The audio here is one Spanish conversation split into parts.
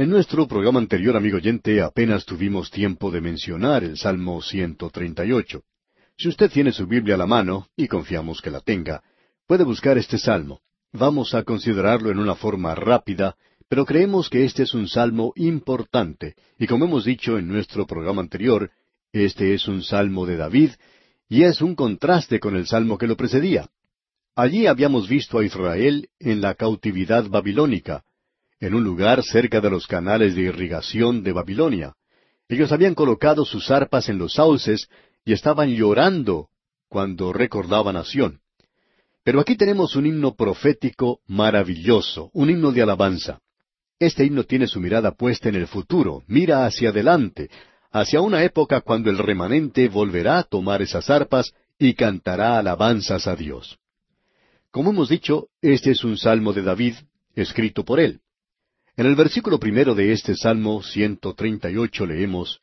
En nuestro programa anterior, amigo oyente, apenas tuvimos tiempo de mencionar el Salmo 138. Si usted tiene su Biblia a la mano, y confiamos que la tenga, puede buscar este salmo. Vamos a considerarlo en una forma rápida, pero creemos que este es un salmo importante, y como hemos dicho en nuestro programa anterior, este es un salmo de David, y es un contraste con el salmo que lo precedía. Allí habíamos visto a Israel en la cautividad babilónica, en un lugar cerca de los canales de irrigación de Babilonia. Ellos habían colocado sus arpas en los sauces y estaban llorando cuando recordaban a Sión. Pero aquí tenemos un himno profético maravilloso, un himno de alabanza. Este himno tiene su mirada puesta en el futuro, mira hacia adelante, hacia una época cuando el remanente volverá a tomar esas arpas y cantará alabanzas a Dios. Como hemos dicho, este es un salmo de David, escrito por él. En el versículo primero de este Salmo 138 leemos,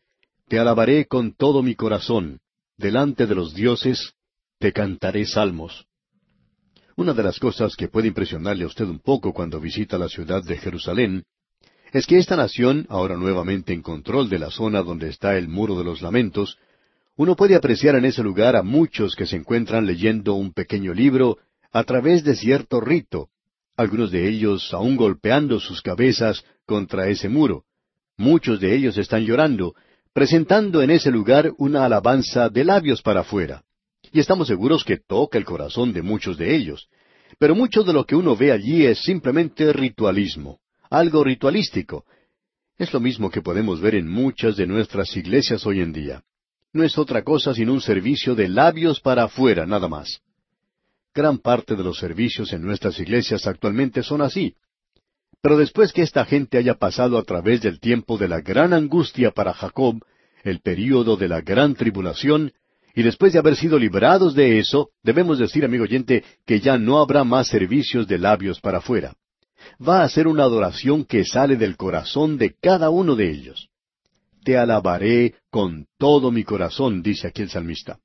Te alabaré con todo mi corazón, delante de los dioses te cantaré salmos. Una de las cosas que puede impresionarle a usted un poco cuando visita la ciudad de Jerusalén es que esta nación, ahora nuevamente en control de la zona donde está el muro de los lamentos, uno puede apreciar en ese lugar a muchos que se encuentran leyendo un pequeño libro a través de cierto rito, algunos de ellos aún golpeando sus cabezas contra ese muro. Muchos de ellos están llorando, presentando en ese lugar una alabanza de labios para afuera. Y estamos seguros que toca el corazón de muchos de ellos. Pero mucho de lo que uno ve allí es simplemente ritualismo, algo ritualístico. Es lo mismo que podemos ver en muchas de nuestras iglesias hoy en día. No es otra cosa sino un servicio de labios para afuera, nada más. Gran parte de los servicios en nuestras iglesias actualmente son así. Pero después que esta gente haya pasado a través del tiempo de la gran angustia para Jacob, el período de la gran tribulación, y después de haber sido librados de eso, debemos decir, amigo oyente, que ya no habrá más servicios de labios para afuera. Va a ser una adoración que sale del corazón de cada uno de ellos. Te alabaré con todo mi corazón, dice aquí el salmista.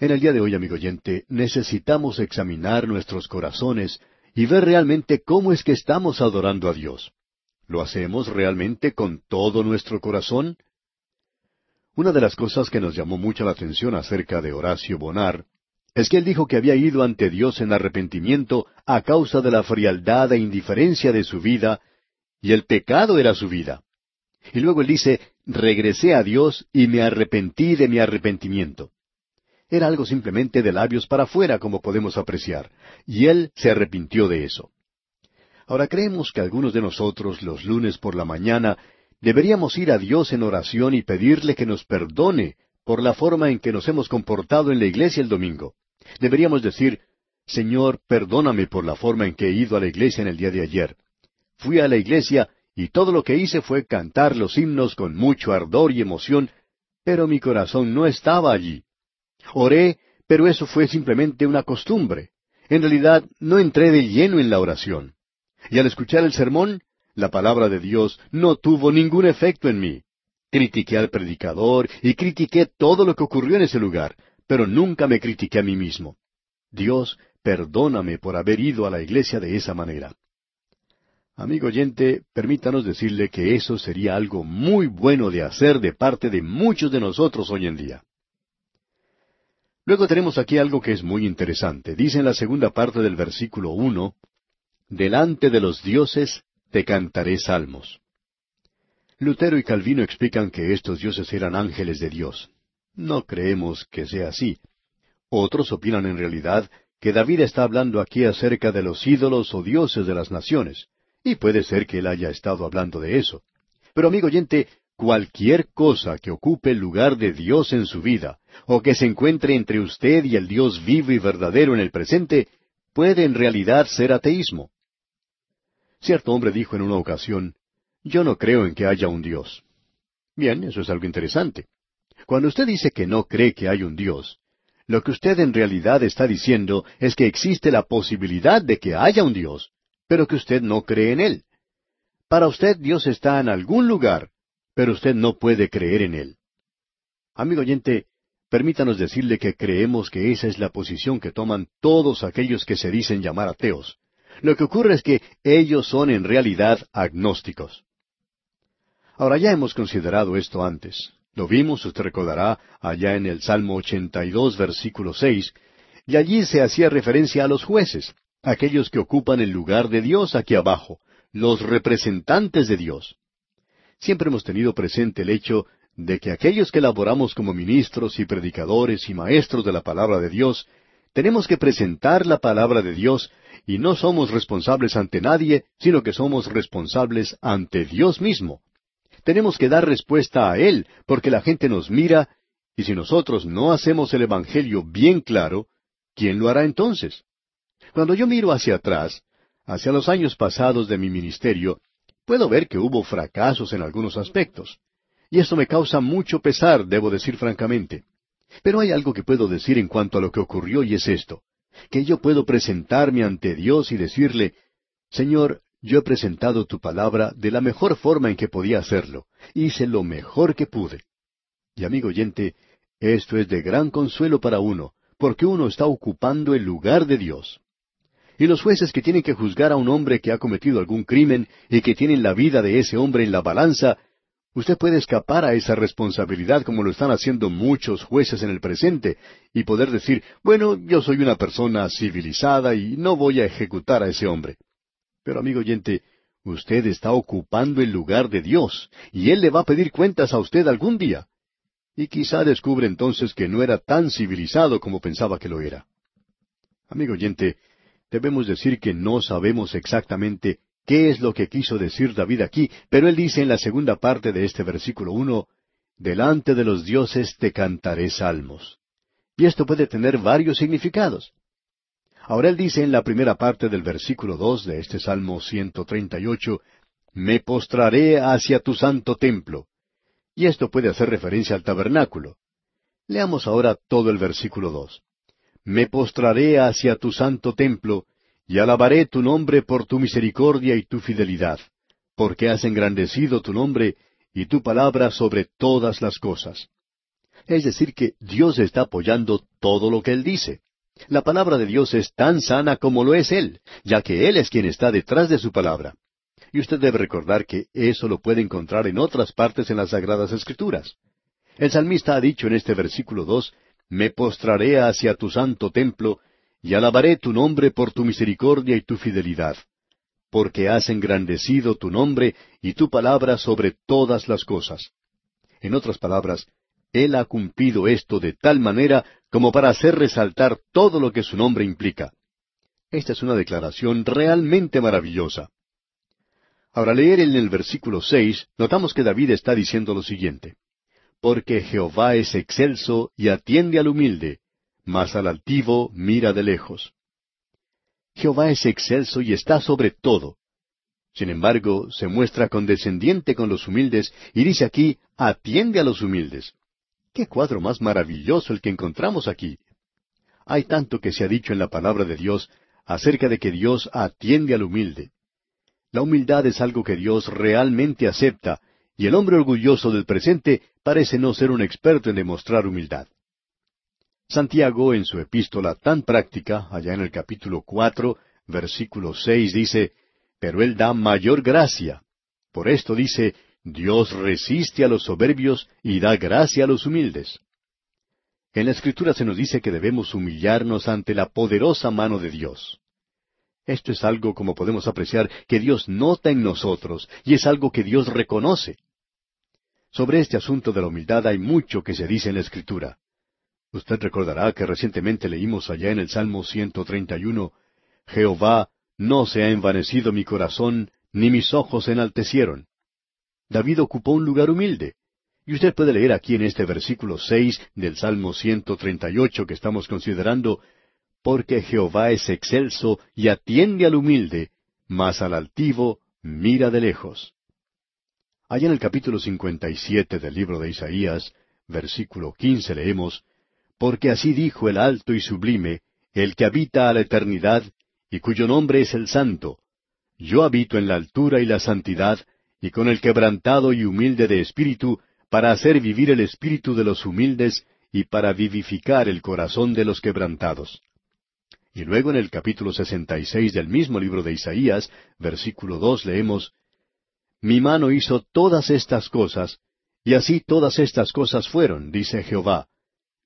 En el día de hoy, amigo oyente, necesitamos examinar nuestros corazones y ver realmente cómo es que estamos adorando a Dios. ¿Lo hacemos realmente con todo nuestro corazón? Una de las cosas que nos llamó mucho la atención acerca de Horacio Bonar es que él dijo que había ido ante Dios en arrepentimiento a causa de la frialdad e indiferencia de su vida, y el pecado era su vida. Y luego él dice, regresé a Dios y me arrepentí de mi arrepentimiento. Era algo simplemente de labios para afuera, como podemos apreciar, y él se arrepintió de eso. Ahora creemos que algunos de nosotros los lunes por la mañana deberíamos ir a Dios en oración y pedirle que nos perdone por la forma en que nos hemos comportado en la iglesia el domingo. Deberíamos decir, Señor, perdóname por la forma en que he ido a la iglesia en el día de ayer. Fui a la iglesia y todo lo que hice fue cantar los himnos con mucho ardor y emoción, pero mi corazón no estaba allí. Oré, pero eso fue simplemente una costumbre. En realidad no entré de lleno en la oración. Y al escuchar el sermón, la palabra de Dios no tuvo ningún efecto en mí. Critiqué al predicador y critiqué todo lo que ocurrió en ese lugar, pero nunca me critiqué a mí mismo. Dios, perdóname por haber ido a la iglesia de esa manera. Amigo oyente, permítanos decirle que eso sería algo muy bueno de hacer de parte de muchos de nosotros hoy en día. Luego tenemos aquí algo que es muy interesante. Dice en la segunda parte del versículo uno, Delante de los dioses te cantaré salmos. Lutero y Calvino explican que estos dioses eran ángeles de Dios. No creemos que sea así. Otros opinan en realidad que David está hablando aquí acerca de los ídolos o dioses de las naciones, y puede ser que él haya estado hablando de eso. Pero amigo oyente, cualquier cosa que ocupe el lugar de Dios en su vida, o que se encuentre entre usted y el Dios vivo y verdadero en el presente, puede en realidad ser ateísmo. Cierto hombre dijo en una ocasión, Yo no creo en que haya un Dios. Bien, eso es algo interesante. Cuando usted dice que no cree que hay un Dios, lo que usted en realidad está diciendo es que existe la posibilidad de que haya un Dios, pero que usted no cree en Él. Para usted Dios está en algún lugar, pero usted no puede creer en Él. Amigo oyente, permítanos decirle que creemos que esa es la posición que toman todos aquellos que se dicen llamar ateos. Lo que ocurre es que ellos son en realidad agnósticos. Ahora ya hemos considerado esto antes. Lo vimos, usted recordará, allá en el Salmo 82, versículo 6, y allí se hacía referencia a los jueces, aquellos que ocupan el lugar de Dios aquí abajo, los representantes de Dios. Siempre hemos tenido presente el hecho de que aquellos que laboramos como ministros y predicadores y maestros de la palabra de Dios, tenemos que presentar la palabra de Dios y no somos responsables ante nadie, sino que somos responsables ante Dios mismo. Tenemos que dar respuesta a Él, porque la gente nos mira, y si nosotros no hacemos el Evangelio bien claro, ¿quién lo hará entonces? Cuando yo miro hacia atrás, hacia los años pasados de mi ministerio, puedo ver que hubo fracasos en algunos aspectos. Y esto me causa mucho pesar, debo decir francamente. Pero hay algo que puedo decir en cuanto a lo que ocurrió y es esto, que yo puedo presentarme ante Dios y decirle, Señor, yo he presentado tu palabra de la mejor forma en que podía hacerlo. Hice lo mejor que pude. Y amigo oyente, esto es de gran consuelo para uno, porque uno está ocupando el lugar de Dios. Y los jueces que tienen que juzgar a un hombre que ha cometido algún crimen y que tienen la vida de ese hombre en la balanza, usted puede escapar a esa responsabilidad como lo están haciendo muchos jueces en el presente y poder decir, bueno, yo soy una persona civilizada y no voy a ejecutar a ese hombre. Pero amigo oyente, usted está ocupando el lugar de Dios, y Él le va a pedir cuentas a usted algún día. Y quizá descubre entonces que no era tan civilizado como pensaba que lo era. Amigo oyente, debemos decir que no sabemos exactamente qué es lo que quiso decir David aquí, pero él dice en la segunda parte de este versículo uno, Delante de los dioses te cantaré salmos. Y esto puede tener varios significados. Ahora él dice en la primera parte del versículo dos de este Salmo 138, Me postraré hacia tu santo templo. Y esto puede hacer referencia al tabernáculo. Leamos ahora todo el versículo dos. Me postraré hacia tu santo templo, y alabaré tu nombre por tu misericordia y tu fidelidad, porque has engrandecido tu nombre y tu palabra sobre todas las cosas. Es decir, que Dios está apoyando todo lo que Él dice. La palabra de Dios es tan sana como lo es Él, ya que Él es quien está detrás de su palabra. Y usted debe recordar que eso lo puede encontrar en otras partes en las Sagradas Escrituras. El salmista ha dicho en este versículo dos, Me postraré hacia tu santo templo, y alabaré tu nombre por tu misericordia y tu fidelidad, porque has engrandecido tu nombre y tu palabra sobre todas las cosas. En otras palabras, Él ha cumplido esto de tal manera como para hacer resaltar todo lo que su nombre implica. Esta es una declaración realmente maravillosa. Ahora leer en el versículo seis, notamos que David está diciendo lo siguiente. Porque Jehová es excelso y atiende al humilde, mas al altivo mira de lejos. Jehová es excelso y está sobre todo. Sin embargo, se muestra condescendiente con los humildes y dice aquí, atiende a los humildes. Qué cuadro más maravilloso el que encontramos aquí. Hay tanto que se ha dicho en la palabra de Dios acerca de que Dios atiende al humilde. La humildad es algo que Dios realmente acepta, y el hombre orgulloso del presente parece no ser un experto en demostrar humildad. Santiago, en su epístola tan práctica, allá en el capítulo cuatro, versículo seis, dice, Pero Él da mayor gracia. Por esto dice, Dios resiste a los soberbios y da gracia a los humildes. En la Escritura se nos dice que debemos humillarnos ante la poderosa mano de Dios. Esto es algo, como podemos apreciar, que Dios nota en nosotros y es algo que Dios reconoce. Sobre este asunto de la humildad hay mucho que se dice en la Escritura. Usted recordará que recientemente leímos allá en el Salmo 131, Jehová, no se ha envanecido mi corazón, ni mis ojos se enaltecieron. David ocupó un lugar humilde. Y usted puede leer aquí en este versículo seis del Salmo 138 que estamos considerando, porque Jehová es excelso y atiende al humilde, mas al altivo mira de lejos. Allá en el capítulo 57 del libro de Isaías, versículo 15 leemos, Porque así dijo el alto y sublime, el que habita a la eternidad, y cuyo nombre es el Santo. Yo habito en la altura y la santidad, y con el quebrantado y humilde de espíritu, para hacer vivir el espíritu de los humildes y para vivificar el corazón de los quebrantados. Y luego en el capítulo sesenta y seis del mismo libro de Isaías, versículo dos, leemos Mi mano hizo todas estas cosas, y así todas estas cosas fueron, dice Jehová.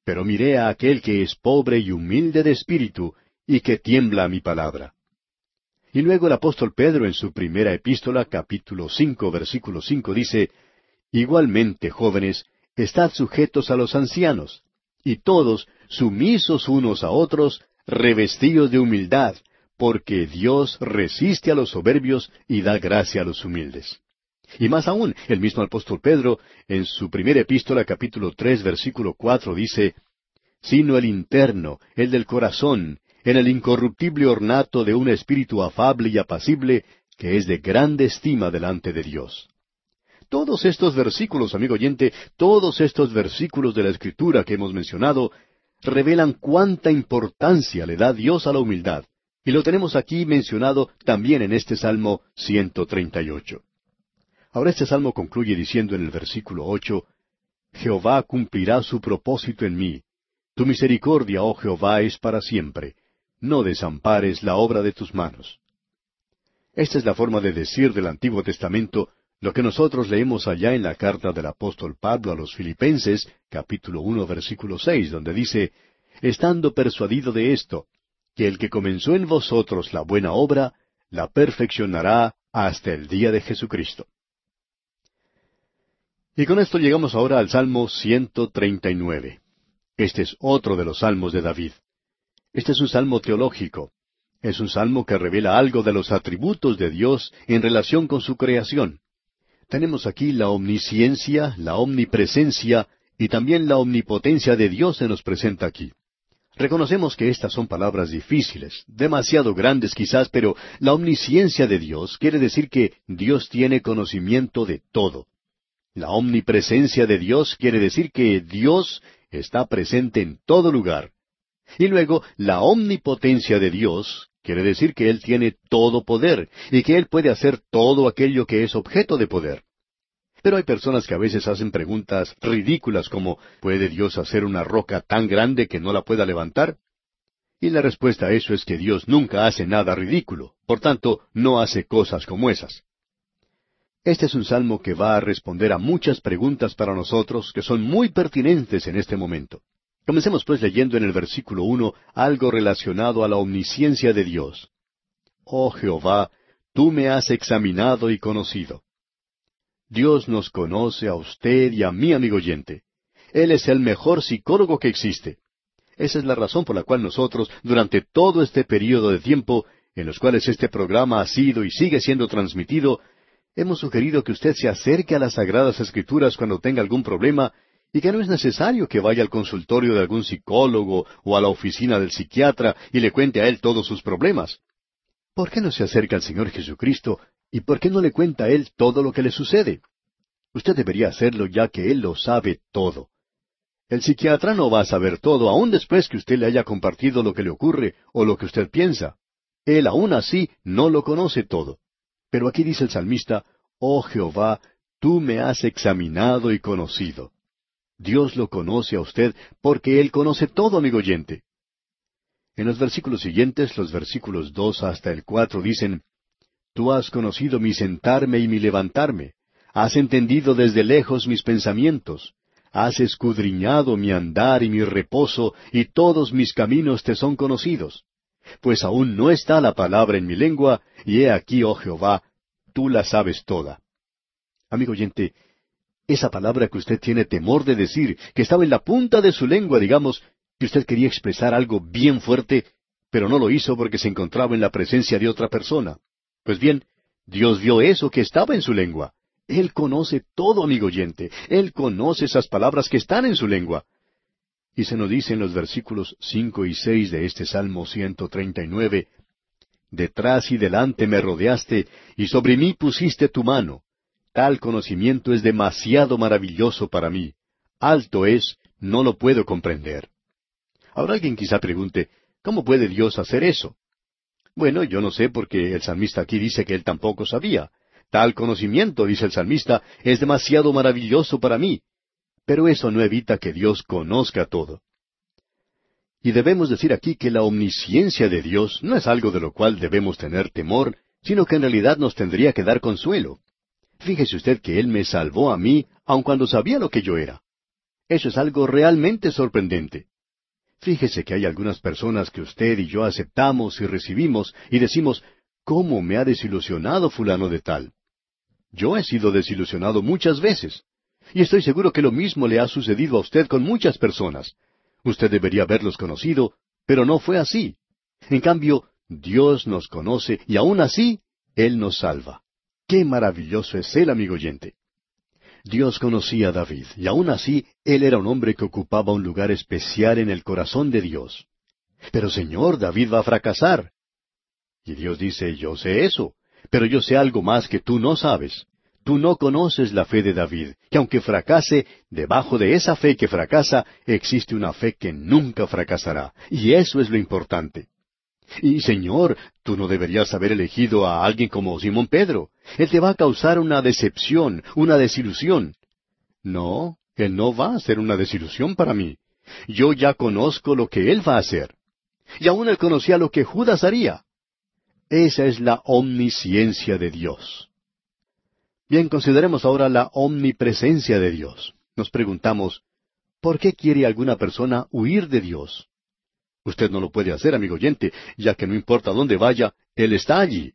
Pero miré a aquel que es pobre y humilde de espíritu, y que tiembla a mi palabra. Y luego el apóstol Pedro en su primera epístola, capítulo cinco, versículo cinco, dice, Igualmente, jóvenes, estad sujetos a los ancianos, y todos sumisos unos a otros, revestidos de humildad, porque Dios resiste a los soberbios y da gracia a los humildes. Y más aún, el mismo apóstol Pedro, en su primera epístola capítulo tres versículo cuatro dice, sino el interno, el del corazón, en el incorruptible ornato de un espíritu afable y apacible, que es de grande estima delante de Dios. Todos estos versículos, amigo oyente, todos estos versículos de la Escritura que hemos mencionado, revelan cuánta importancia le da Dios a la humildad, y lo tenemos aquí mencionado también en este Salmo 138. Ahora este salmo concluye diciendo en el versículo ocho, Jehová cumplirá su propósito en mí. Tu misericordia, oh Jehová, es para siempre. No desampares la obra de tus manos. Esta es la forma de decir del Antiguo Testamento lo que nosotros leemos allá en la carta del apóstol Pablo a los Filipenses, capítulo uno, versículo seis, donde dice, Estando persuadido de esto, que el que comenzó en vosotros la buena obra, la perfeccionará hasta el día de Jesucristo. Y con esto llegamos ahora al Salmo 139. Este es otro de los salmos de David. Este es un salmo teológico. Es un salmo que revela algo de los atributos de Dios en relación con su creación. Tenemos aquí la omnisciencia, la omnipresencia y también la omnipotencia de Dios se nos presenta aquí. Reconocemos que estas son palabras difíciles, demasiado grandes quizás, pero la omnisciencia de Dios quiere decir que Dios tiene conocimiento de todo. La omnipresencia de Dios quiere decir que Dios está presente en todo lugar. Y luego, la omnipotencia de Dios quiere decir que Él tiene todo poder y que Él puede hacer todo aquello que es objeto de poder. Pero hay personas que a veces hacen preguntas ridículas como ¿puede Dios hacer una roca tan grande que no la pueda levantar? Y la respuesta a eso es que Dios nunca hace nada ridículo, por tanto, no hace cosas como esas. Este es un salmo que va a responder a muchas preguntas para nosotros que son muy pertinentes en este momento. Comencemos pues leyendo en el versículo uno algo relacionado a la omnisciencia de Dios. Oh Jehová, tú me has examinado y conocido. Dios nos conoce a usted y a mí, amigo oyente. Él es el mejor psicólogo que existe. Esa es la razón por la cual nosotros, durante todo este período de tiempo, en los cuales este programa ha sido y sigue siendo transmitido, Hemos sugerido que usted se acerque a las Sagradas Escrituras cuando tenga algún problema y que no es necesario que vaya al consultorio de algún psicólogo o a la oficina del psiquiatra y le cuente a él todos sus problemas. ¿Por qué no se acerca al Señor Jesucristo y por qué no le cuenta a Él todo lo que le sucede? Usted debería hacerlo ya que Él lo sabe todo. El psiquiatra no va a saber todo aún después que usted le haya compartido lo que le ocurre o lo que usted piensa. Él aún así no lo conoce todo. Pero aquí dice el salmista, Oh Jehová, tú me has examinado y conocido. Dios lo conoce a usted porque Él conoce todo, amigo oyente. En los versículos siguientes, los versículos dos hasta el cuatro dicen, Tú has conocido mi sentarme y mi levantarme, has entendido desde lejos mis pensamientos, has escudriñado mi andar y mi reposo, y todos mis caminos te son conocidos pues aún no está la palabra en mi lengua, y he aquí, oh Jehová, tú la sabes toda. Amigo oyente, esa palabra que usted tiene temor de decir, que estaba en la punta de su lengua, digamos, que usted quería expresar algo bien fuerte, pero no lo hizo porque se encontraba en la presencia de otra persona. Pues bien, Dios vio eso que estaba en su lengua. Él conoce todo, amigo oyente. Él conoce esas palabras que están en su lengua. Y se nos dice en los versículos cinco y seis de este Salmo 139, Detrás y delante me rodeaste, y sobre mí pusiste tu mano. Tal conocimiento es demasiado maravilloso para mí. Alto es, no lo puedo comprender. Ahora alguien quizá pregunte, ¿cómo puede Dios hacer eso? Bueno, yo no sé porque el salmista aquí dice que él tampoco sabía. Tal conocimiento, dice el salmista, es demasiado maravilloso para mí. Pero eso no evita que Dios conozca todo. Y debemos decir aquí que la omnisciencia de Dios no es algo de lo cual debemos tener temor, sino que en realidad nos tendría que dar consuelo. Fíjese usted que Él me salvó a mí, aun cuando sabía lo que yo era. Eso es algo realmente sorprendente. Fíjese que hay algunas personas que usted y yo aceptamos y recibimos y decimos, ¿cómo me ha desilusionado fulano de tal? Yo he sido desilusionado muchas veces. Y estoy seguro que lo mismo le ha sucedido a usted con muchas personas. Usted debería haberlos conocido, pero no fue así. En cambio, Dios nos conoce y aún así, Él nos salva. Qué maravilloso es Él, amigo oyente. Dios conocía a David, y aún así él era un hombre que ocupaba un lugar especial en el corazón de Dios. Pero Señor, David va a fracasar. Y Dios dice, yo sé eso, pero yo sé algo más que tú no sabes. Tú no conoces la fe de David, que aunque fracase, debajo de esa fe que fracasa, existe una fe que nunca fracasará. Y eso es lo importante. Y Señor, tú no deberías haber elegido a alguien como Simón Pedro. Él te va a causar una decepción, una desilusión. No, Él no va a ser una desilusión para mí. Yo ya conozco lo que Él va a hacer. Y aún Él conocía lo que Judas haría. Esa es la omnisciencia de Dios. Bien, consideremos ahora la omnipresencia de Dios. Nos preguntamos, ¿por qué quiere alguna persona huir de Dios? Usted no lo puede hacer, amigo oyente, ya que no importa dónde vaya, Él está allí.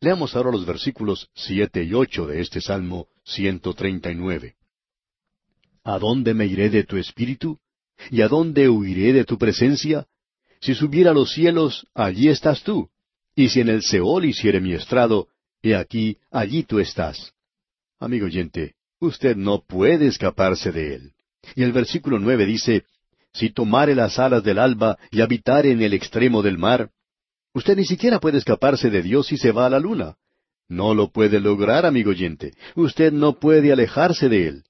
Leamos ahora los versículos siete y ocho de este Salmo 139. ¿A dónde me iré de tu espíritu? ¿Y a dónde huiré de tu presencia? Si subiera a los cielos, allí estás tú. Y si en el Seol hiciere mi estrado, he aquí, allí tú estás. Amigo oyente, usted no puede escaparse de él. Y el versículo nueve dice, si tomare las alas del alba y habitare en el extremo del mar, usted ni siquiera puede escaparse de Dios si se va a la luna. No lo puede lograr, amigo oyente. Usted no puede alejarse de Él.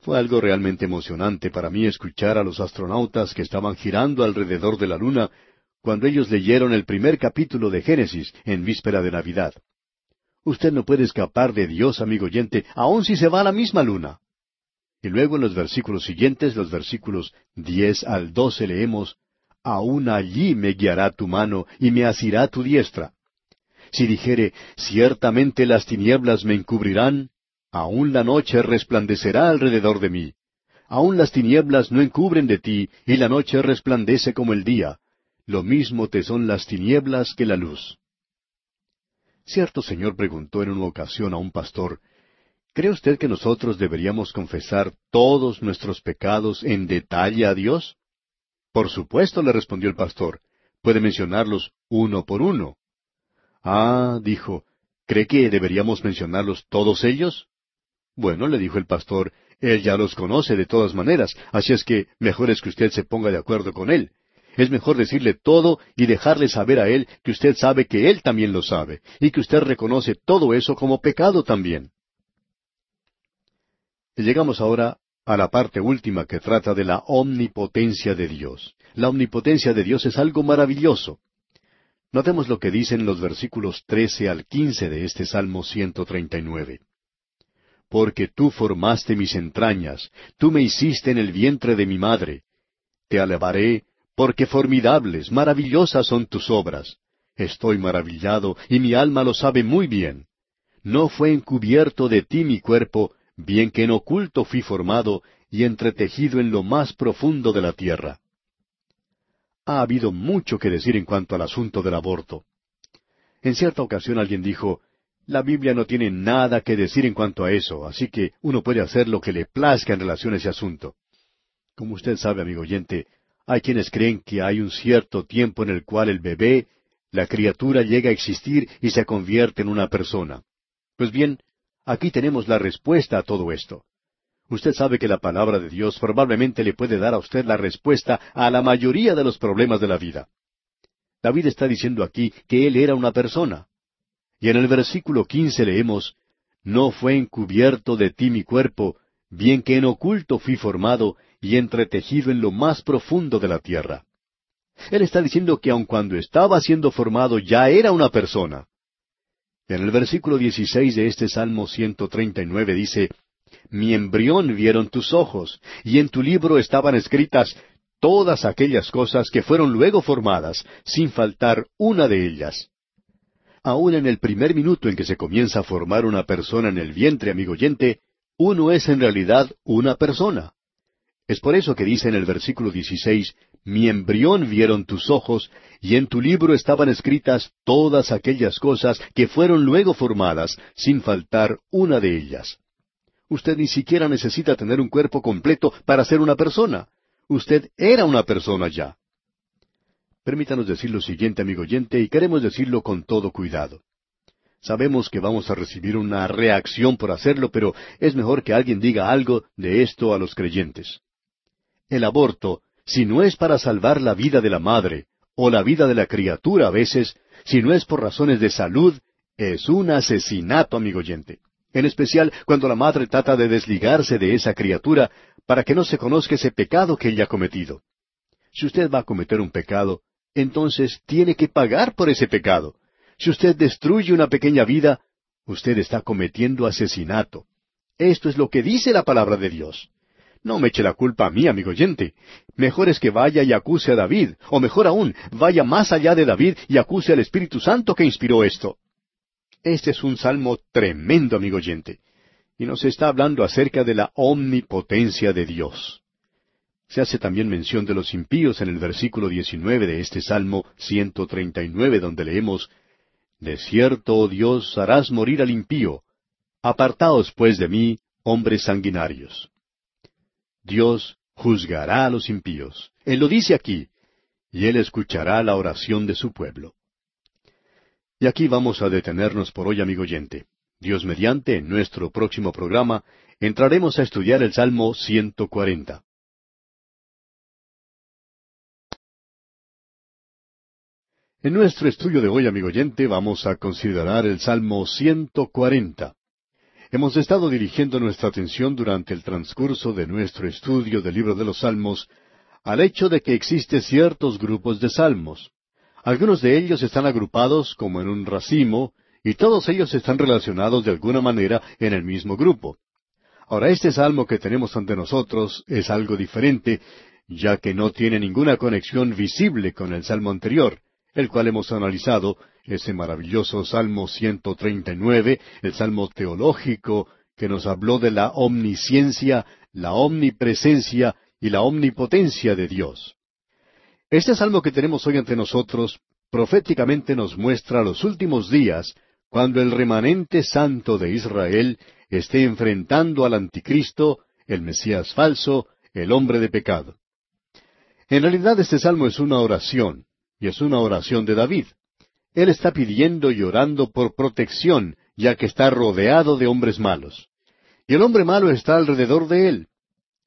Fue algo realmente emocionante para mí escuchar a los astronautas que estaban girando alrededor de la luna cuando ellos leyeron el primer capítulo de Génesis en víspera de Navidad. Usted no puede escapar de Dios, amigo oyente, aun si se va a la misma luna. Y luego en los versículos siguientes, los versículos diez al doce, leemos, Aún allí me guiará tu mano y me asirá tu diestra. Si dijere, ciertamente las tinieblas me encubrirán, aún la noche resplandecerá alrededor de mí. Aún las tinieblas no encubren de ti, y la noche resplandece como el día. Lo mismo te son las tinieblas que la luz. Cierto señor preguntó en una ocasión a un pastor, ¿Cree usted que nosotros deberíamos confesar todos nuestros pecados en detalle a Dios? Por supuesto, le respondió el pastor. Puede mencionarlos uno por uno. Ah, dijo, ¿cree que deberíamos mencionarlos todos ellos? Bueno, le dijo el pastor, él ya los conoce de todas maneras, así es que mejor es que usted se ponga de acuerdo con él. Es mejor decirle todo y dejarle saber a él que usted sabe que él también lo sabe, y que usted reconoce todo eso como pecado también. Llegamos ahora a la parte última que trata de la omnipotencia de Dios. La omnipotencia de Dios es algo maravilloso. Notemos lo que dicen los versículos trece al quince de este Salmo 139. Porque tú formaste mis entrañas, tú me hiciste en el vientre de mi madre. Te alabaré, porque formidables, maravillosas son tus obras. Estoy maravillado, y mi alma lo sabe muy bien. No fue encubierto de ti mi cuerpo, bien que en oculto fui formado y entretejido en lo más profundo de la tierra. Ha habido mucho que decir en cuanto al asunto del aborto. En cierta ocasión alguien dijo, la Biblia no tiene nada que decir en cuanto a eso, así que uno puede hacer lo que le plazca en relación a ese asunto. Como usted sabe, amigo oyente, hay quienes creen que hay un cierto tiempo en el cual el bebé, la criatura llega a existir y se convierte en una persona. Pues bien, Aquí tenemos la respuesta a todo esto. Usted sabe que la palabra de Dios probablemente le puede dar a usted la respuesta a la mayoría de los problemas de la vida. David está diciendo aquí que él era una persona. Y en el versículo quince leemos, No fue encubierto de ti mi cuerpo, bien que en oculto fui formado y entretejido en lo más profundo de la tierra. Él está diciendo que aun cuando estaba siendo formado ya era una persona. En el versículo 16 de este Salmo 139 dice, Mi embrión vieron tus ojos, y en tu libro estaban escritas todas aquellas cosas que fueron luego formadas, sin faltar una de ellas. Aún en el primer minuto en que se comienza a formar una persona en el vientre, amigo oyente, uno es en realidad una persona. Es por eso que dice en el versículo 16, Mi embrión vieron tus ojos, y en tu libro estaban escritas todas aquellas cosas que fueron luego formadas, sin faltar una de ellas. Usted ni siquiera necesita tener un cuerpo completo para ser una persona. Usted era una persona ya. Permítanos decir lo siguiente, amigo oyente, y queremos decirlo con todo cuidado. Sabemos que vamos a recibir una reacción por hacerlo, pero es mejor que alguien diga algo de esto a los creyentes. El aborto, si no es para salvar la vida de la madre, o la vida de la criatura a veces, si no es por razones de salud, es un asesinato, amigo oyente. En especial cuando la madre trata de desligarse de esa criatura para que no se conozca ese pecado que ella ha cometido. Si usted va a cometer un pecado, entonces tiene que pagar por ese pecado. Si usted destruye una pequeña vida, usted está cometiendo asesinato. Esto es lo que dice la palabra de Dios. No me eche la culpa a mí, amigo oyente. Mejor es que vaya y acuse a David, o mejor aún, vaya más allá de David y acuse al Espíritu Santo que inspiró esto. Este es un salmo tremendo, amigo oyente, y nos está hablando acerca de la omnipotencia de Dios. Se hace también mención de los impíos en el versículo 19 de este Salmo 139, donde leemos, De cierto, oh Dios, harás morir al impío. Apartaos, pues, de mí, hombres sanguinarios. Dios juzgará a los impíos. Él lo dice aquí, y Él escuchará la oración de su pueblo. Y aquí vamos a detenernos por hoy, amigo oyente. Dios mediante, en nuestro próximo programa, entraremos a estudiar el Salmo 140. En nuestro estudio de hoy, amigo oyente, vamos a considerar el Salmo 140. Hemos estado dirigiendo nuestra atención durante el transcurso de nuestro estudio del libro de los Salmos al hecho de que existen ciertos grupos de salmos. Algunos de ellos están agrupados como en un racimo, y todos ellos están relacionados de alguna manera en el mismo grupo. Ahora, este salmo que tenemos ante nosotros es algo diferente, ya que no tiene ninguna conexión visible con el salmo anterior, el cual hemos analizado, ese maravilloso Salmo 139, el Salmo teológico que nos habló de la omnisciencia, la omnipresencia y la omnipotencia de Dios. Este salmo que tenemos hoy ante nosotros proféticamente nos muestra los últimos días, cuando el remanente santo de Israel esté enfrentando al anticristo, el Mesías falso, el hombre de pecado. En realidad este salmo es una oración, y es una oración de David. Él está pidiendo y orando por protección, ya que está rodeado de hombres malos. Y el hombre malo está alrededor de él.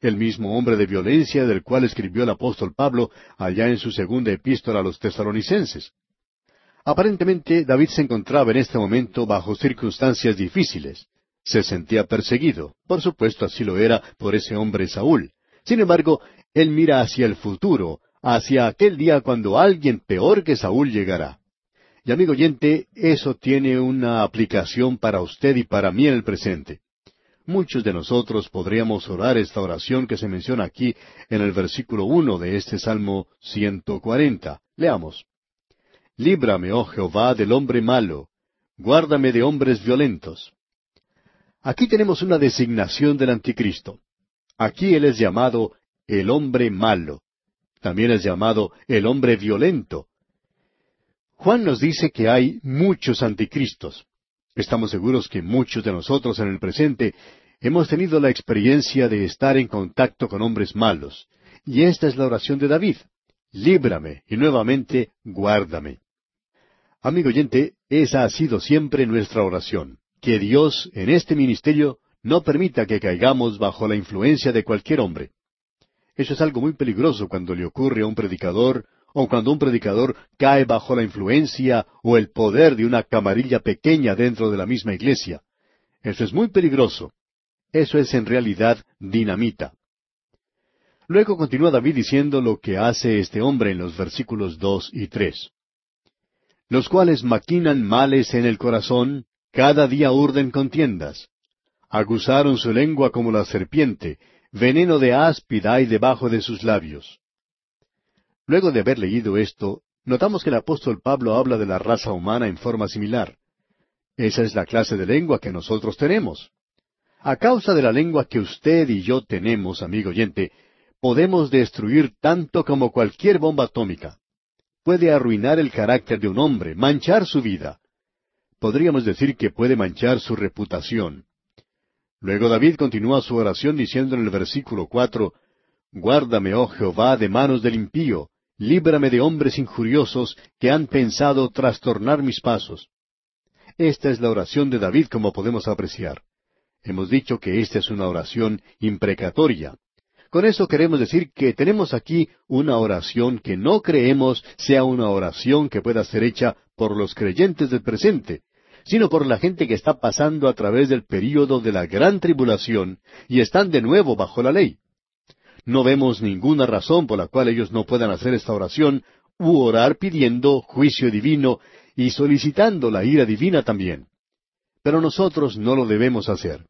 El mismo hombre de violencia del cual escribió el apóstol Pablo allá en su segunda epístola a los tesaronicenses. Aparentemente David se encontraba en este momento bajo circunstancias difíciles. Se sentía perseguido. Por supuesto así lo era por ese hombre Saúl. Sin embargo, él mira hacia el futuro, hacia aquel día cuando alguien peor que Saúl llegará. Y amigo oyente, eso tiene una aplicación para usted y para mí en el presente. Muchos de nosotros podríamos orar esta oración que se menciona aquí en el versículo uno de este Salmo 140. Leamos. Líbrame, oh Jehová, del hombre malo, guárdame de hombres violentos. Aquí tenemos una designación del anticristo. Aquí él es llamado el hombre malo. También es llamado el hombre violento. Juan nos dice que hay muchos anticristos. Estamos seguros que muchos de nosotros en el presente hemos tenido la experiencia de estar en contacto con hombres malos. Y esta es la oración de David. Líbrame y nuevamente guárdame. Amigo oyente, esa ha sido siempre nuestra oración. Que Dios en este ministerio no permita que caigamos bajo la influencia de cualquier hombre. Eso es algo muy peligroso cuando le ocurre a un predicador o cuando un predicador cae bajo la influencia o el poder de una camarilla pequeña dentro de la misma iglesia. Eso es muy peligroso. Eso es en realidad dinamita. Luego continúa David diciendo lo que hace este hombre en los versículos dos y tres. Los cuales maquinan males en el corazón, cada día urden contiendas. Aguzaron su lengua como la serpiente, veneno de áspida hay debajo de sus labios. Luego de haber leído esto, Notamos que el apóstol Pablo habla de la raza humana en forma similar. Esa es la clase de lengua que nosotros tenemos. A causa de la lengua que usted y yo tenemos, amigo oyente, podemos destruir tanto como cualquier bomba atómica. Puede arruinar el carácter de un hombre, manchar su vida. Podríamos decir que puede manchar su reputación. Luego David continúa su oración diciendo en el versículo cuatro, Guárdame, oh Jehová, de manos del impío, líbrame de hombres injuriosos que han pensado trastornar mis pasos. Esta es la oración de David como podemos apreciar. Hemos dicho que esta es una oración imprecatoria. Con eso queremos decir que tenemos aquí una oración que no creemos sea una oración que pueda ser hecha por los creyentes del presente, sino por la gente que está pasando a través del período de la gran tribulación y están de nuevo bajo la ley. No vemos ninguna razón por la cual ellos no puedan hacer esta oración u orar pidiendo juicio divino y solicitando la ira divina también. Pero nosotros no lo debemos hacer.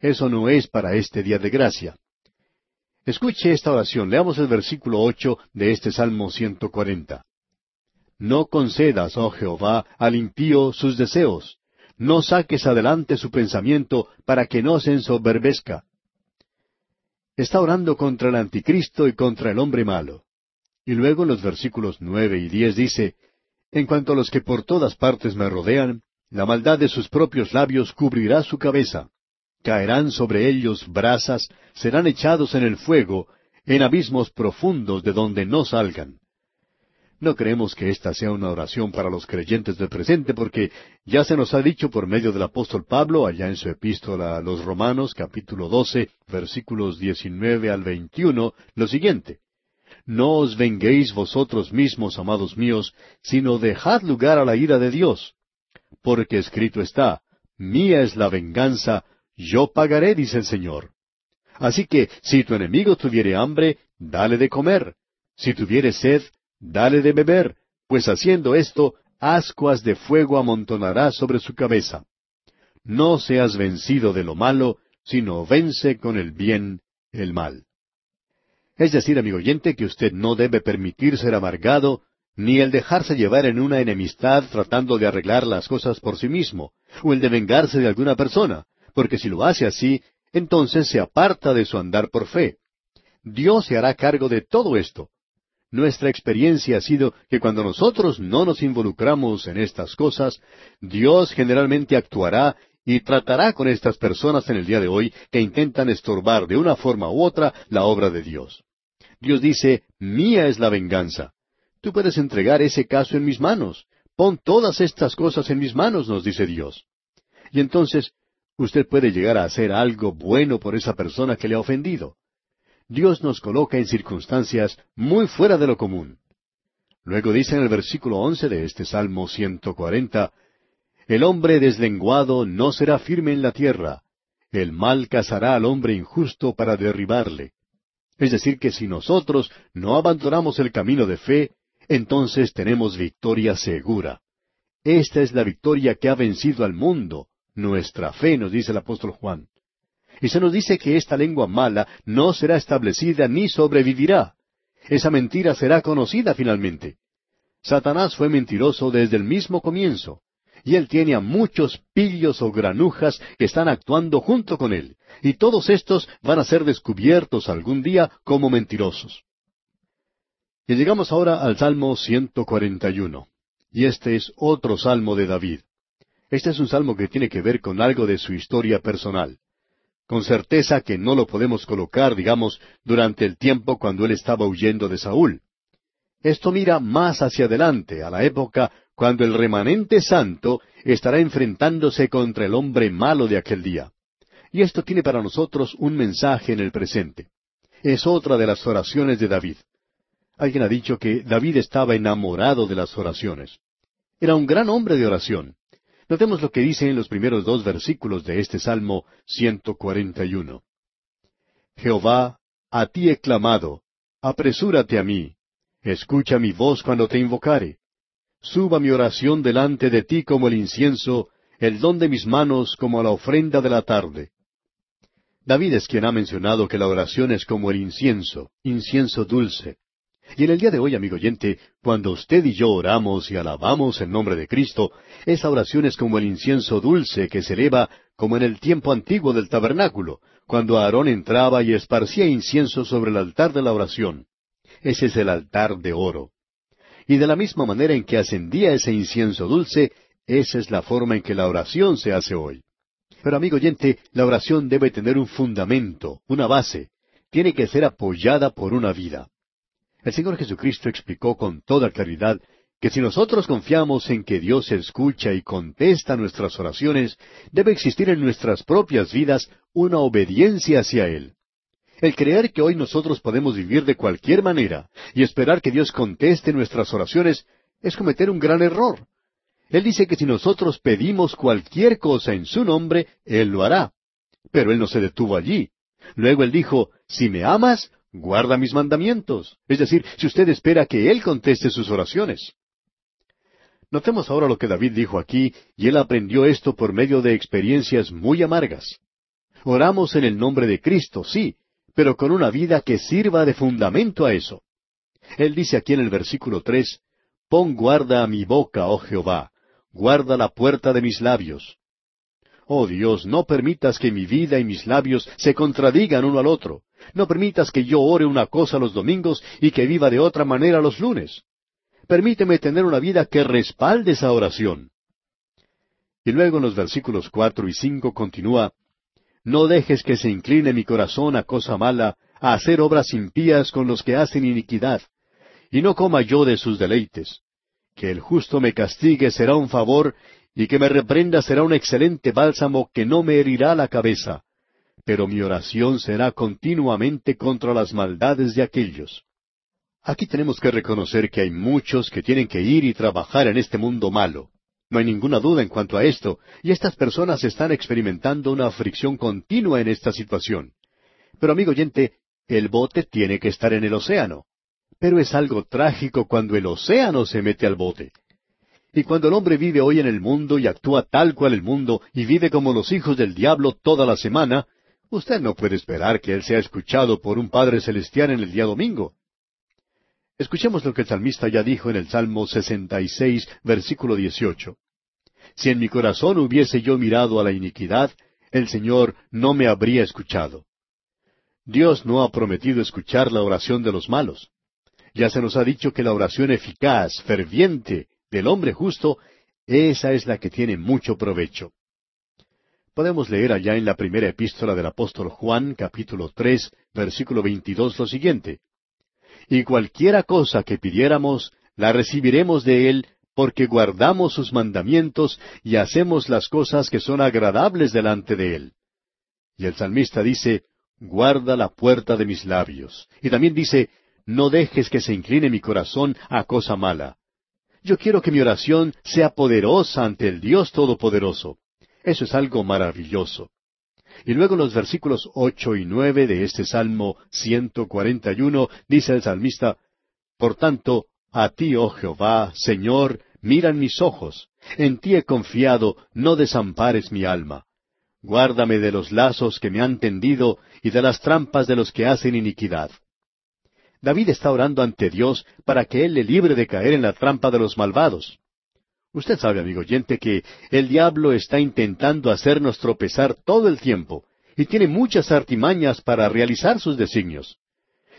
Eso no es para este día de gracia. Escuche esta oración. Leamos el versículo ocho de este Salmo 140. No concedas, oh Jehová, al impío sus deseos. No saques adelante su pensamiento para que no se ensoberbezca está orando contra el anticristo y contra el hombre malo. Y luego en los versículos nueve y diez dice, En cuanto a los que por todas partes me rodean, la maldad de sus propios labios cubrirá su cabeza. Caerán sobre ellos brasas, serán echados en el fuego, en abismos profundos de donde no salgan. No creemos que esta sea una oración para los creyentes del presente, porque ya se nos ha dicho por medio del apóstol Pablo, allá en su epístola a los Romanos, capítulo 12, versículos 19 al 21, lo siguiente. No os venguéis vosotros mismos, amados míos, sino dejad lugar a la ira de Dios. Porque escrito está, Mía es la venganza, yo pagaré, dice el Señor. Así que, si tu enemigo tuviere hambre, dale de comer. Si tuviere sed, Dale de beber, pues haciendo esto, ascuas de fuego amontonará sobre su cabeza. No seas vencido de lo malo, sino vence con el bien el mal. Es decir, amigo oyente, que usted no debe permitir ser amargado, ni el dejarse llevar en una enemistad tratando de arreglar las cosas por sí mismo, o el de vengarse de alguna persona, porque si lo hace así, entonces se aparta de su andar por fe. Dios se hará cargo de todo esto, nuestra experiencia ha sido que cuando nosotros no nos involucramos en estas cosas, Dios generalmente actuará y tratará con estas personas en el día de hoy que intentan estorbar de una forma u otra la obra de Dios. Dios dice, mía es la venganza. Tú puedes entregar ese caso en mis manos. Pon todas estas cosas en mis manos, nos dice Dios. Y entonces, usted puede llegar a hacer algo bueno por esa persona que le ha ofendido. Dios nos coloca en circunstancias muy fuera de lo común. Luego dice en el versículo once de este Salmo 140, El hombre deslenguado no será firme en la tierra, el mal cazará al hombre injusto para derribarle. Es decir, que si nosotros no abandonamos el camino de fe, entonces tenemos victoria segura. Esta es la victoria que ha vencido al mundo, nuestra fe, nos dice el apóstol Juan. Y se nos dice que esta lengua mala no será establecida ni sobrevivirá. Esa mentira será conocida finalmente. Satanás fue mentiroso desde el mismo comienzo, y él tiene a muchos pillos o granujas que están actuando junto con él, y todos estos van a ser descubiertos algún día como mentirosos. Y llegamos ahora al Salmo 141, y este es otro salmo de David. Este es un salmo que tiene que ver con algo de su historia personal con certeza que no lo podemos colocar, digamos, durante el tiempo cuando él estaba huyendo de Saúl. Esto mira más hacia adelante, a la época cuando el remanente santo estará enfrentándose contra el hombre malo de aquel día. Y esto tiene para nosotros un mensaje en el presente. Es otra de las oraciones de David. Alguien ha dicho que David estaba enamorado de las oraciones. Era un gran hombre de oración. Notemos lo que dice en los primeros dos versículos de este Salmo 141. Jehová, a ti he clamado, apresúrate a mí, escucha mi voz cuando te invocare. Suba mi oración delante de ti como el incienso, el don de mis manos como la ofrenda de la tarde. David es quien ha mencionado que la oración es como el incienso, incienso dulce. Y en el día de hoy, amigo oyente, cuando usted y yo oramos y alabamos el nombre de Cristo, esa oración es como el incienso dulce que se eleva como en el tiempo antiguo del tabernáculo, cuando Aarón entraba y esparcía incienso sobre el altar de la oración. Ese es el altar de oro. Y de la misma manera en que ascendía ese incienso dulce, esa es la forma en que la oración se hace hoy. Pero amigo oyente, la oración debe tener un fundamento, una base. Tiene que ser apoyada por una vida. El Señor Jesucristo explicó con toda claridad que si nosotros confiamos en que Dios escucha y contesta nuestras oraciones, debe existir en nuestras propias vidas una obediencia hacia Él. El creer que hoy nosotros podemos vivir de cualquier manera y esperar que Dios conteste nuestras oraciones es cometer un gran error. Él dice que si nosotros pedimos cualquier cosa en su nombre, Él lo hará. Pero Él no se detuvo allí. Luego Él dijo, si me amas, guarda mis mandamientos. Es decir, si usted espera que Él conteste sus oraciones. Notemos ahora lo que David dijo aquí, y él aprendió esto por medio de experiencias muy amargas. Oramos en el nombre de Cristo, sí, pero con una vida que sirva de fundamento a eso. Él dice aquí en el versículo tres, Pon guarda a mi boca, oh Jehová, guarda la puerta de mis labios. Oh Dios, no permitas que mi vida y mis labios se contradigan uno al otro. No permitas que yo ore una cosa los domingos y que viva de otra manera los lunes. Permíteme tener una vida que respalde esa oración. Y luego en los versículos cuatro y cinco continúa, No dejes que se incline mi corazón a cosa mala, a hacer obras impías con los que hacen iniquidad, y no coma yo de sus deleites. Que el justo me castigue será un favor, y que me reprenda será un excelente bálsamo que no me herirá la cabeza pero mi oración será continuamente contra las maldades de aquellos. Aquí tenemos que reconocer que hay muchos que tienen que ir y trabajar en este mundo malo. No hay ninguna duda en cuanto a esto, y estas personas están experimentando una fricción continua en esta situación. Pero amigo oyente, el bote tiene que estar en el océano. Pero es algo trágico cuando el océano se mete al bote. Y cuando el hombre vive hoy en el mundo y actúa tal cual el mundo y vive como los hijos del diablo toda la semana, Usted no puede esperar que Él sea escuchado por un Padre Celestial en el día domingo. Escuchemos lo que el salmista ya dijo en el Salmo 66, versículo 18. Si en mi corazón hubiese yo mirado a la iniquidad, el Señor no me habría escuchado. Dios no ha prometido escuchar la oración de los malos. Ya se nos ha dicho que la oración eficaz, ferviente, del hombre justo, esa es la que tiene mucho provecho. Podemos leer allá en la primera epístola del apóstol Juan, capítulo tres, versículo veintidós, lo siguiente. Y cualquiera cosa que pidiéramos, la recibiremos de Él, porque guardamos sus mandamientos y hacemos las cosas que son agradables delante de Él. Y el salmista dice, guarda la puerta de mis labios. Y también dice, no dejes que se incline mi corazón a cosa mala. Yo quiero que mi oración sea poderosa ante el Dios Todopoderoso. Eso es algo maravilloso. Y luego los versículos ocho y nueve de este Salmo ciento cuarenta y uno dice el salmista Por tanto, a ti, oh Jehová, Señor, miran mis ojos, en ti he confiado, no desampares mi alma. Guárdame de los lazos que me han tendido y de las trampas de los que hacen iniquidad. David está orando ante Dios para que Él le libre de caer en la trampa de los malvados. Usted sabe, amigo oyente, que el diablo está intentando hacernos tropezar todo el tiempo y tiene muchas artimañas para realizar sus designios.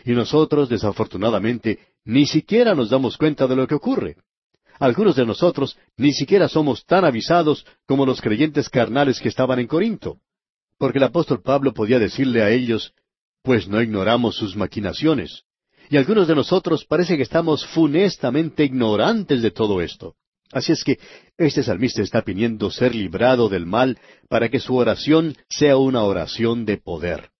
Y nosotros, desafortunadamente, ni siquiera nos damos cuenta de lo que ocurre. Algunos de nosotros ni siquiera somos tan avisados como los creyentes carnales que estaban en Corinto. Porque el apóstol Pablo podía decirle a ellos, pues no ignoramos sus maquinaciones. Y algunos de nosotros parece que estamos funestamente ignorantes de todo esto. Así es que este salmista está pidiendo ser librado del mal para que su oración sea una oración de poder.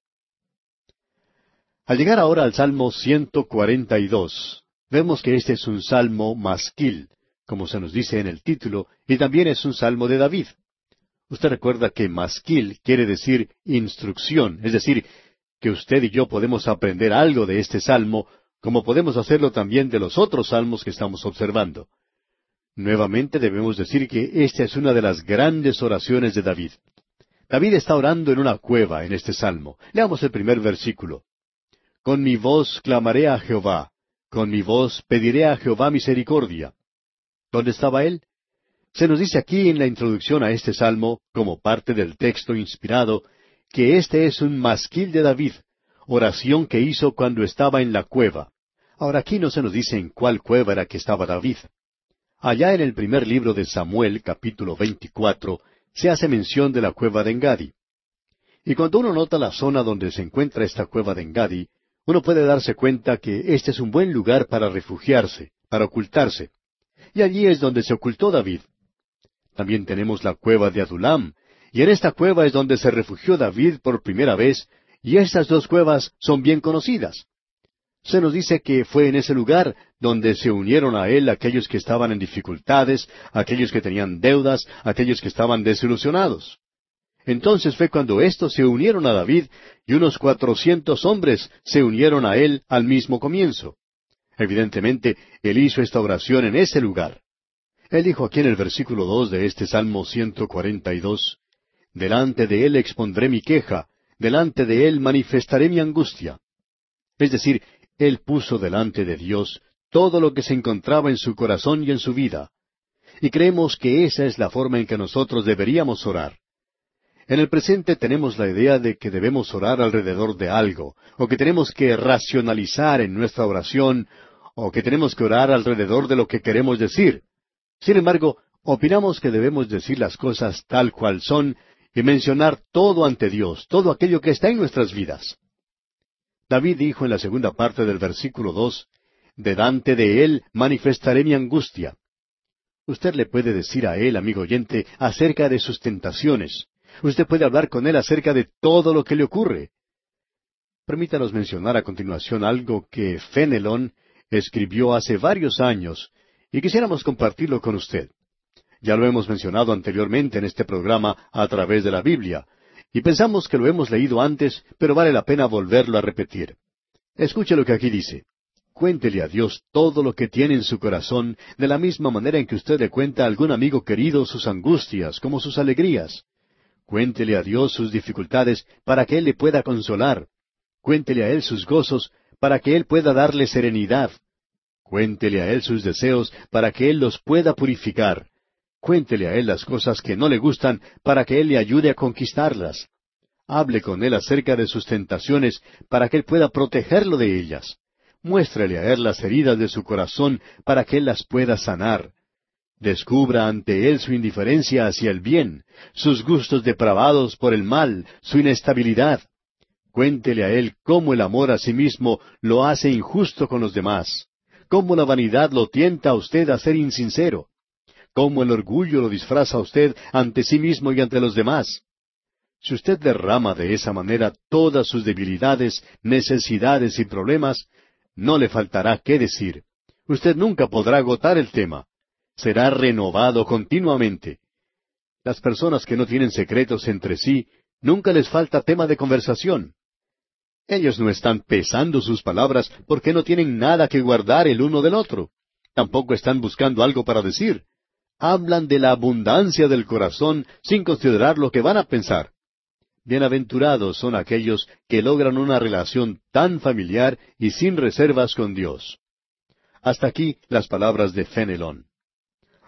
Al llegar ahora al Salmo 142, vemos que este es un salmo masquil, como se nos dice en el título, y también es un salmo de David. Usted recuerda que masquil quiere decir instrucción, es decir, que usted y yo podemos aprender algo de este salmo, como podemos hacerlo también de los otros salmos que estamos observando. Nuevamente debemos decir que esta es una de las grandes oraciones de David. David está orando en una cueva en este salmo. Leamos el primer versículo. Con mi voz clamaré a Jehová, Con mi voz pediré a Jehová misericordia. ¿Dónde estaba él? Se nos dice aquí en la introducción a este salmo, como parte del texto inspirado, que este es un masquil de David, oración que hizo cuando estaba en la cueva. Ahora aquí no se nos dice en cuál cueva era que estaba David. Allá en el primer libro de Samuel, capítulo 24, se hace mención de la cueva de Engadi. Y cuando uno nota la zona donde se encuentra esta cueva de Engadi, uno puede darse cuenta que este es un buen lugar para refugiarse, para ocultarse. Y allí es donde se ocultó David. También tenemos la cueva de Adulam, y en esta cueva es donde se refugió David por primera vez, y estas dos cuevas son bien conocidas. Se nos dice que fue en ese lugar donde se unieron a él aquellos que estaban en dificultades, aquellos que tenían deudas, aquellos que estaban desilusionados. Entonces fue cuando éstos se unieron a David y unos cuatrocientos hombres se unieron a él al mismo comienzo. Evidentemente, él hizo esta oración en ese lugar. Él dijo aquí en el versículo dos de este Salmo 142, Delante de él expondré mi queja, delante de él manifestaré mi angustia. Es decir, él puso delante de Dios todo lo que se encontraba en su corazón y en su vida. Y creemos que esa es la forma en que nosotros deberíamos orar. En el presente tenemos la idea de que debemos orar alrededor de algo, o que tenemos que racionalizar en nuestra oración, o que tenemos que orar alrededor de lo que queremos decir. Sin embargo, opinamos que debemos decir las cosas tal cual son y mencionar todo ante Dios, todo aquello que está en nuestras vidas. David dijo en la segunda parte del versículo dos, Delante de él manifestaré mi angustia. Usted le puede decir a él, amigo oyente, acerca de sus tentaciones. Usted puede hablar con él acerca de todo lo que le ocurre. Permítanos mencionar a continuación algo que Fenelon escribió hace varios años y quisiéramos compartirlo con usted. Ya lo hemos mencionado anteriormente en este programa a través de la Biblia, y pensamos que lo hemos leído antes, pero vale la pena volverlo a repetir. Escuche lo que aquí dice. Cuéntele a Dios todo lo que tiene en su corazón, de la misma manera en que usted le cuenta a algún amigo querido sus angustias, como sus alegrías. Cuéntele a Dios sus dificultades para que Él le pueda consolar. Cuéntele a Él sus gozos para que Él pueda darle serenidad. Cuéntele a Él sus deseos para que Él los pueda purificar. Cuéntele a Él las cosas que no le gustan para que Él le ayude a conquistarlas. Hable con Él acerca de sus tentaciones para que Él pueda protegerlo de ellas. Muéstrele a Él las heridas de su corazón para que Él las pueda sanar. Descubra ante Él su indiferencia hacia el bien, sus gustos depravados por el mal, su inestabilidad. Cuéntele a Él cómo el amor a sí mismo lo hace injusto con los demás, cómo la vanidad lo tienta a usted a ser insincero, cómo el orgullo lo disfraza a usted ante sí mismo y ante los demás. Si usted derrama de esa manera todas sus debilidades, necesidades y problemas, no le faltará qué decir. Usted nunca podrá agotar el tema. Será renovado continuamente. Las personas que no tienen secretos entre sí, nunca les falta tema de conversación. Ellos no están pesando sus palabras porque no tienen nada que guardar el uno del otro. Tampoco están buscando algo para decir hablan de la abundancia del corazón sin considerar lo que van a pensar. Bienaventurados son aquellos que logran una relación tan familiar y sin reservas con Dios. Hasta aquí las palabras de Fenelon.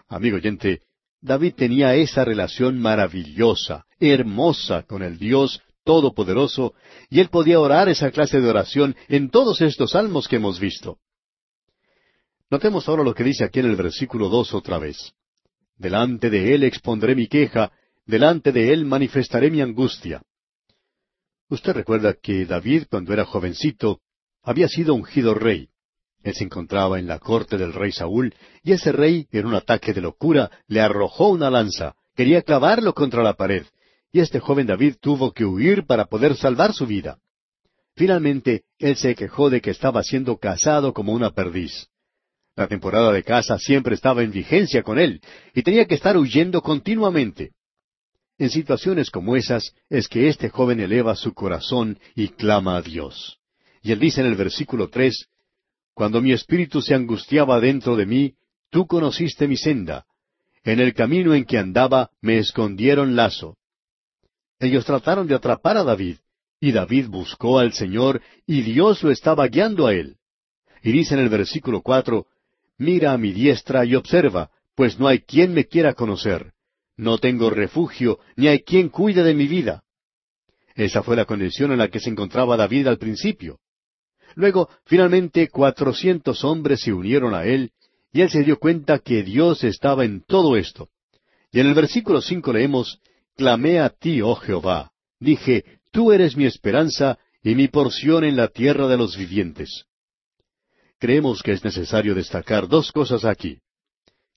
Amigo oyente, David tenía esa relación maravillosa, hermosa con el Dios Todopoderoso, y él podía orar esa clase de oración en todos estos salmos que hemos visto. Notemos ahora lo que dice aquí en el versículo dos otra vez. Delante de él expondré mi queja, delante de él manifestaré mi angustia. Usted recuerda que David, cuando era jovencito, había sido ungido rey. Él se encontraba en la corte del rey Saúl, y ese rey, en un ataque de locura, le arrojó una lanza, quería clavarlo contra la pared, y este joven David tuvo que huir para poder salvar su vida. Finalmente, él se quejó de que estaba siendo cazado como una perdiz. La temporada de caza siempre estaba en vigencia con él, y tenía que estar huyendo continuamente. En situaciones como esas es que este joven eleva su corazón y clama a Dios. Y él dice en el versículo tres, Cuando mi espíritu se angustiaba dentro de mí, tú conociste mi senda. En el camino en que andaba me escondieron lazo. Ellos trataron de atrapar a David, y David buscó al Señor, y Dios lo estaba guiando a él. y dice en el versículo cuatro, Mira a mi diestra y observa, pues no hay quien me quiera conocer. No tengo refugio, ni hay quien cuide de mi vida. Esa fue la condición en la que se encontraba David al principio. Luego, finalmente, cuatrocientos hombres se unieron a él, y él se dio cuenta que Dios estaba en todo esto. Y en el versículo cinco leemos, Clamé a ti, oh Jehová. Dije, Tú eres mi esperanza y mi porción en la tierra de los vivientes. Creemos que es necesario destacar dos cosas aquí.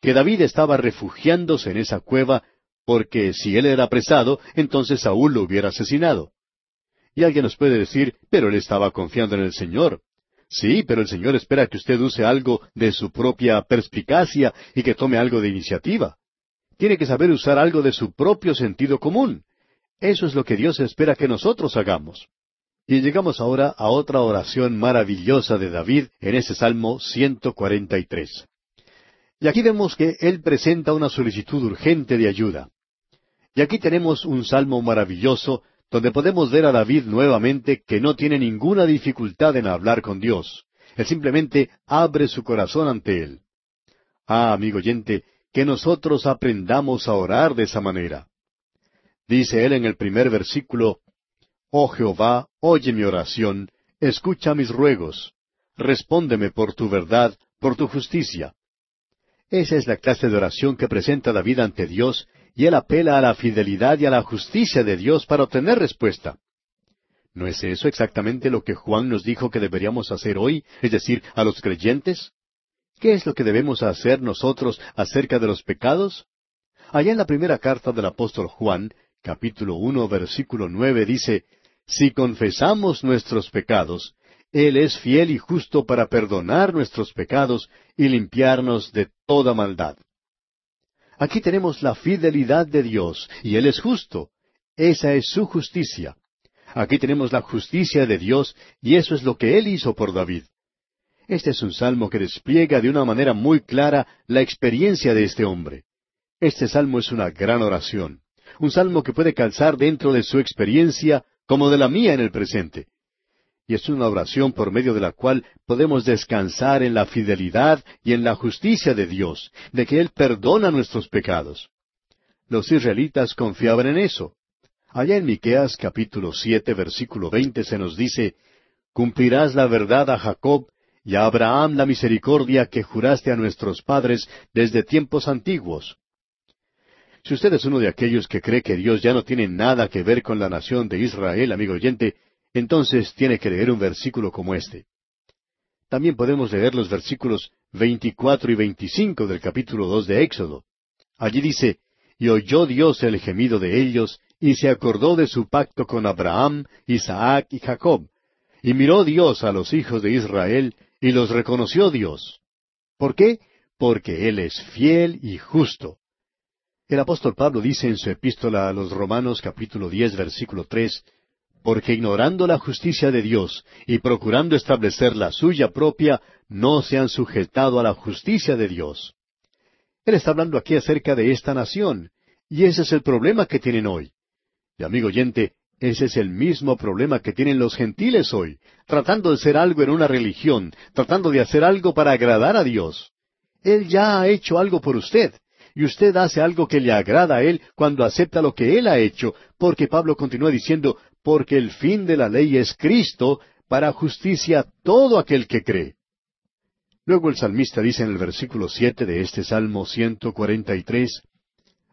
Que David estaba refugiándose en esa cueva porque si él era apresado, entonces Saúl lo hubiera asesinado. Y alguien nos puede decir, pero él estaba confiando en el Señor. Sí, pero el Señor espera que usted use algo de su propia perspicacia y que tome algo de iniciativa. Tiene que saber usar algo de su propio sentido común. Eso es lo que Dios espera que nosotros hagamos. Y llegamos ahora a otra oración maravillosa de David en ese Salmo 143. Y aquí vemos que él presenta una solicitud urgente de ayuda. Y aquí tenemos un salmo maravilloso donde podemos ver a David nuevamente que no tiene ninguna dificultad en hablar con Dios. Él simplemente abre su corazón ante Él. Ah, amigo oyente, que nosotros aprendamos a orar de esa manera. Dice él en el primer versículo, Oh Jehová, oye mi oración, escucha mis ruegos, respóndeme por tu verdad, por tu justicia. Esa es la clase de oración que presenta David ante Dios y él apela a la fidelidad y a la justicia de Dios para obtener respuesta. ¿No es eso exactamente lo que Juan nos dijo que deberíamos hacer hoy, es decir, a los creyentes? ¿Qué es lo que debemos hacer nosotros acerca de los pecados? Allá en la primera carta del apóstol Juan, capítulo uno, versículo nueve, dice, Si confesamos nuestros pecados, Él es fiel y justo para perdonar nuestros pecados y limpiarnos de toda maldad. Aquí tenemos la fidelidad de Dios, y Él es justo. Esa es su justicia. Aquí tenemos la justicia de Dios, y eso es lo que Él hizo por David. Este es un salmo que despliega de una manera muy clara la experiencia de este hombre. Este salmo es una gran oración, un salmo que puede calzar dentro de su experiencia como de la mía en el presente y es una oración por medio de la cual podemos descansar en la fidelidad y en la justicia de Dios, de que Él perdona nuestros pecados. Los israelitas confiaban en eso. Allá en Miqueas capítulo siete versículo veinte se nos dice Cumplirás la verdad a Jacob y a Abraham la misericordia que juraste a nuestros padres desde tiempos antiguos. Si usted es uno de aquellos que cree que Dios ya no tiene nada que ver con la nación de Israel, amigo oyente, entonces tiene que leer un versículo como este. También podemos leer los versículos 24 y 25 del capítulo 2 de Éxodo. Allí dice, Y oyó Dios el gemido de ellos, y se acordó de su pacto con Abraham, Isaac y Jacob. Y miró Dios a los hijos de Israel, y los reconoció Dios. ¿Por qué? Porque Él es fiel y justo. El apóstol Pablo dice en su epístola a los Romanos capítulo 10 versículo 3, porque ignorando la justicia de Dios y procurando establecer la suya propia, no se han sujetado a la justicia de Dios. Él está hablando aquí acerca de esta nación, y ese es el problema que tienen hoy. Y amigo oyente, ese es el mismo problema que tienen los gentiles hoy, tratando de ser algo en una religión, tratando de hacer algo para agradar a Dios. Él ya ha hecho algo por usted, y usted hace algo que le agrada a Él cuando acepta lo que Él ha hecho, porque Pablo continúa diciendo, porque el fin de la ley es Cristo para justicia todo aquel que cree. Luego el salmista dice en el versículo siete de este Salmo 143,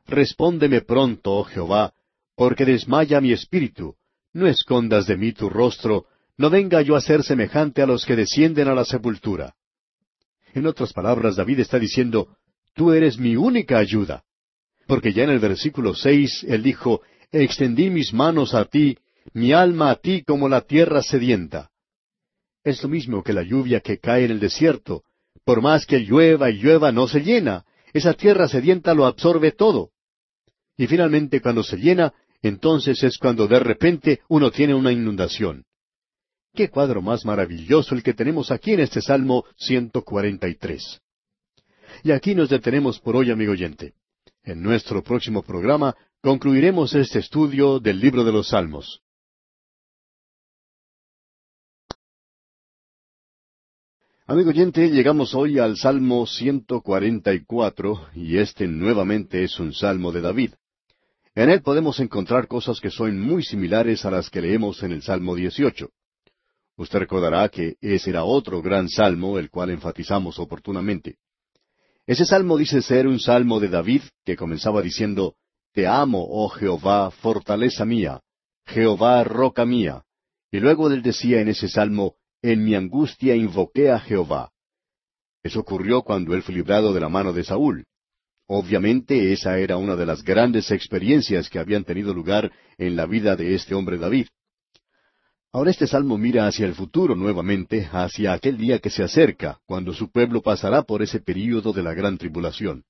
Respóndeme pronto, oh Jehová, porque desmaya mi espíritu. No escondas de mí tu rostro, no venga yo a ser semejante a los que descienden a la sepultura. En otras palabras, David está diciendo, Tú eres mi única ayuda. Porque ya en el versículo seis él dijo, Extendí mis manos a ti, mi alma a ti como la tierra sedienta. Es lo mismo que la lluvia que cae en el desierto. Por más que llueva y llueva no se llena. Esa tierra sedienta lo absorbe todo. Y finalmente cuando se llena, entonces es cuando de repente uno tiene una inundación. Qué cuadro más maravilloso el que tenemos aquí en este Salmo 143. Y aquí nos detenemos por hoy, amigo oyente. En nuestro próximo programa concluiremos este estudio del libro de los Salmos. Amigo oyente, llegamos hoy al Salmo 144 y este nuevamente es un Salmo de David. En él podemos encontrar cosas que son muy similares a las que leemos en el Salmo 18. Usted recordará que ese era otro gran salmo, el cual enfatizamos oportunamente. Ese salmo dice ser un salmo de David que comenzaba diciendo, Te amo, oh Jehová, fortaleza mía, Jehová, roca mía. Y luego él decía en ese salmo, En mi angustia invoqué a Jehová. Eso ocurrió cuando él fue librado de la mano de Saúl. Obviamente esa era una de las grandes experiencias que habían tenido lugar en la vida de este hombre David. Ahora este salmo mira hacia el futuro nuevamente, hacia aquel día que se acerca, cuando su pueblo pasará por ese período de la gran tribulación.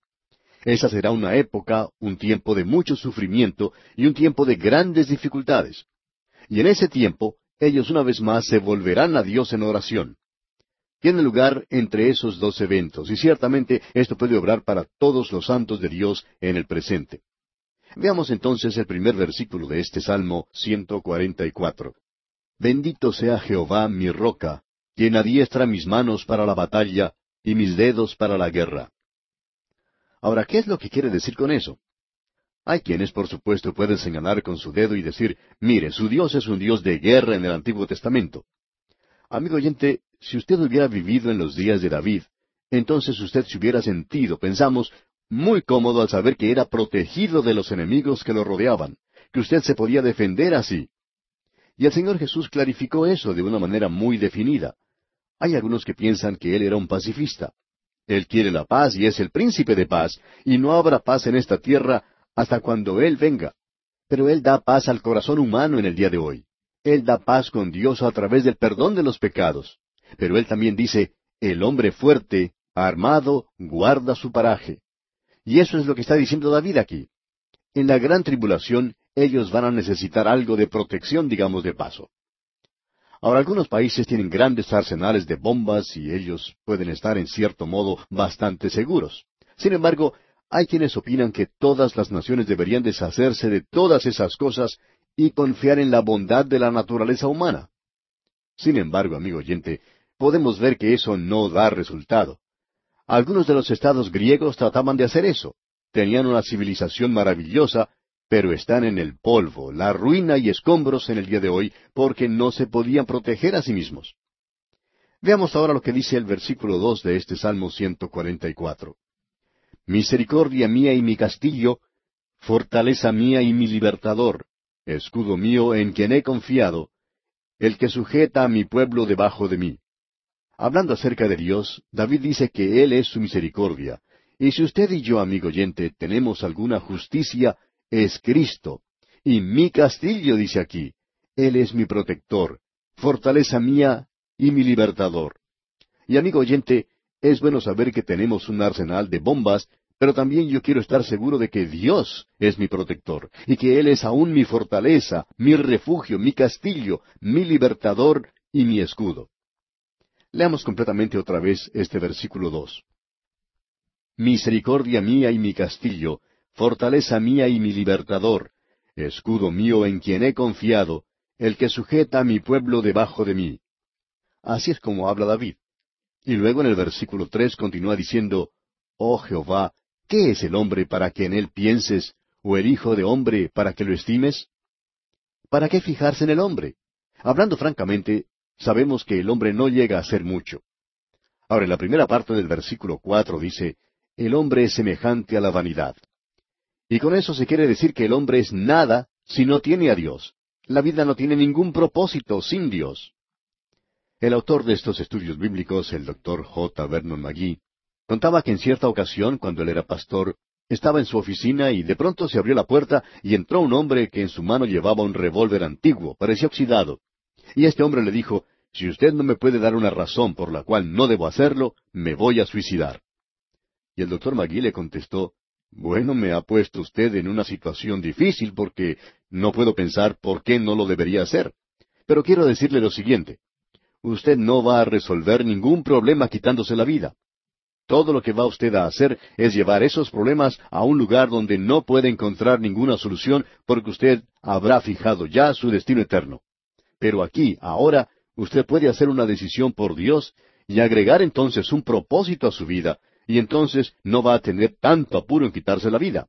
Esa será una época, un tiempo de mucho sufrimiento y un tiempo de grandes dificultades. Y en ese tiempo, ellos una vez más se volverán a Dios en oración. Tiene lugar entre esos dos eventos, y ciertamente esto puede obrar para todos los santos de Dios en el presente. Veamos entonces el primer versículo de este Salmo 144. Bendito sea Jehová mi roca, quien adiestra mis manos para la batalla y mis dedos para la guerra. Ahora, ¿qué es lo que quiere decir con eso? Hay quienes, por supuesto, pueden señalar con su dedo y decir, mire, su Dios es un Dios de guerra en el Antiguo Testamento. Amigo oyente, si usted hubiera vivido en los días de David, entonces usted se hubiera sentido, pensamos, muy cómodo al saber que era protegido de los enemigos que lo rodeaban, que usted se podía defender así. Y el Señor Jesús clarificó eso de una manera muy definida. Hay algunos que piensan que Él era un pacifista. Él quiere la paz y es el príncipe de paz, y no habrá paz en esta tierra hasta cuando Él venga. Pero Él da paz al corazón humano en el día de hoy. Él da paz con Dios a través del perdón de los pecados. Pero Él también dice, el hombre fuerte, armado, guarda su paraje. Y eso es lo que está diciendo David aquí. En la gran tribulación, ellos van a necesitar algo de protección, digamos de paso. Ahora, algunos países tienen grandes arsenales de bombas y ellos pueden estar en cierto modo bastante seguros. Sin embargo, hay quienes opinan que todas las naciones deberían deshacerse de todas esas cosas y confiar en la bondad de la naturaleza humana. Sin embargo, amigo oyente, podemos ver que eso no da resultado. Algunos de los estados griegos trataban de hacer eso. Tenían una civilización maravillosa, pero están en el polvo, la ruina y escombros en el día de hoy, porque no se podían proteger a sí mismos. Veamos ahora lo que dice el versículo dos de este Salmo 144. Misericordia mía y mi castillo, fortaleza mía y mi libertador, escudo mío en quien he confiado, el que sujeta a mi pueblo debajo de mí. Hablando acerca de Dios, David dice que Él es su misericordia, y si usted y yo, amigo oyente, tenemos alguna justicia, es Cristo. Y mi castillo, dice aquí, Él es mi protector, fortaleza mía y mi libertador. Y amigo oyente, es bueno saber que tenemos un arsenal de bombas, pero también yo quiero estar seguro de que Dios es mi protector, y que Él es aún mi fortaleza, mi refugio, mi castillo, mi libertador y mi escudo. Leamos completamente otra vez este versículo dos. Misericordia mía y mi castillo, fortaleza mía y mi libertador, escudo mío en quien he confiado, el que sujeta a mi pueblo debajo de mí. Así es como habla David. Y luego en el versículo tres continúa diciendo, Oh Jehová, ¿qué es el hombre para que en él pienses, o el hijo de hombre para que lo estimes? ¿Para qué fijarse en el hombre? Hablando francamente, sabemos que el hombre no llega a ser mucho. Ahora, en la primera parte del versículo cuatro dice, El hombre es semejante a la vanidad. Y con eso se quiere decir que el hombre es nada si no tiene a Dios. La vida no tiene ningún propósito sin Dios. El autor de estos estudios bíblicos, el doctor J. Vernon McGee, contaba que en cierta ocasión, cuando él era pastor, estaba en su oficina y de pronto se abrió la puerta y entró un hombre que en su mano llevaba un revólver antiguo, parecía oxidado. Y este hombre le dijo, si usted no me puede dar una razón por la cual no debo hacerlo, me voy a suicidar. Y el doctor Magui le contestó, bueno, me ha puesto usted en una situación difícil porque no puedo pensar por qué no lo debería hacer. Pero quiero decirle lo siguiente. Usted no va a resolver ningún problema quitándose la vida. Todo lo que va usted a hacer es llevar esos problemas a un lugar donde no puede encontrar ninguna solución porque usted habrá fijado ya su destino eterno. Pero aquí, ahora, usted puede hacer una decisión por Dios y agregar entonces un propósito a su vida, y entonces no va a tener tanto apuro en quitarse la vida.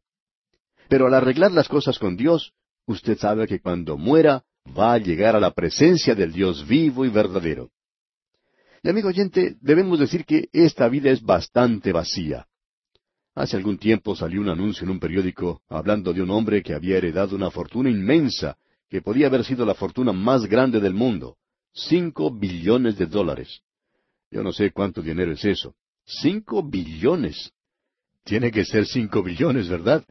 Pero al arreglar las cosas con Dios, usted sabe que cuando muera va a llegar a la presencia del Dios vivo y verdadero. Y amigo oyente, debemos decir que esta vida es bastante vacía. Hace algún tiempo salió un anuncio en un periódico hablando de un hombre que había heredado una fortuna inmensa, que podía haber sido la fortuna más grande del mundo. Cinco billones de dólares. Yo no sé cuánto dinero es eso. Cinco billones. Tiene que ser cinco billones, ¿verdad?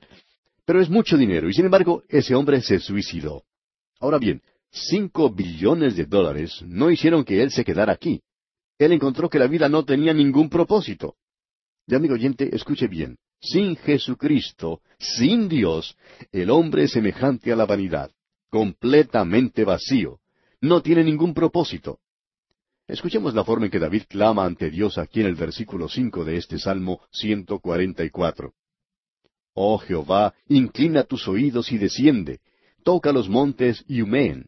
Pero es mucho dinero, y sin embargo, ese hombre se suicidó. Ahora bien, cinco billones de dólares no hicieron que él se quedara aquí. Él encontró que la vida no tenía ningún propósito. Y amigo oyente, escuche bien. Sin Jesucristo, sin Dios, el hombre es semejante a la vanidad, completamente vacío. No tiene ningún propósito. Escuchemos la forma en que David clama ante Dios aquí en el versículo cinco de este Salmo 144. Oh Jehová, inclina tus oídos y desciende, toca los montes y humeen.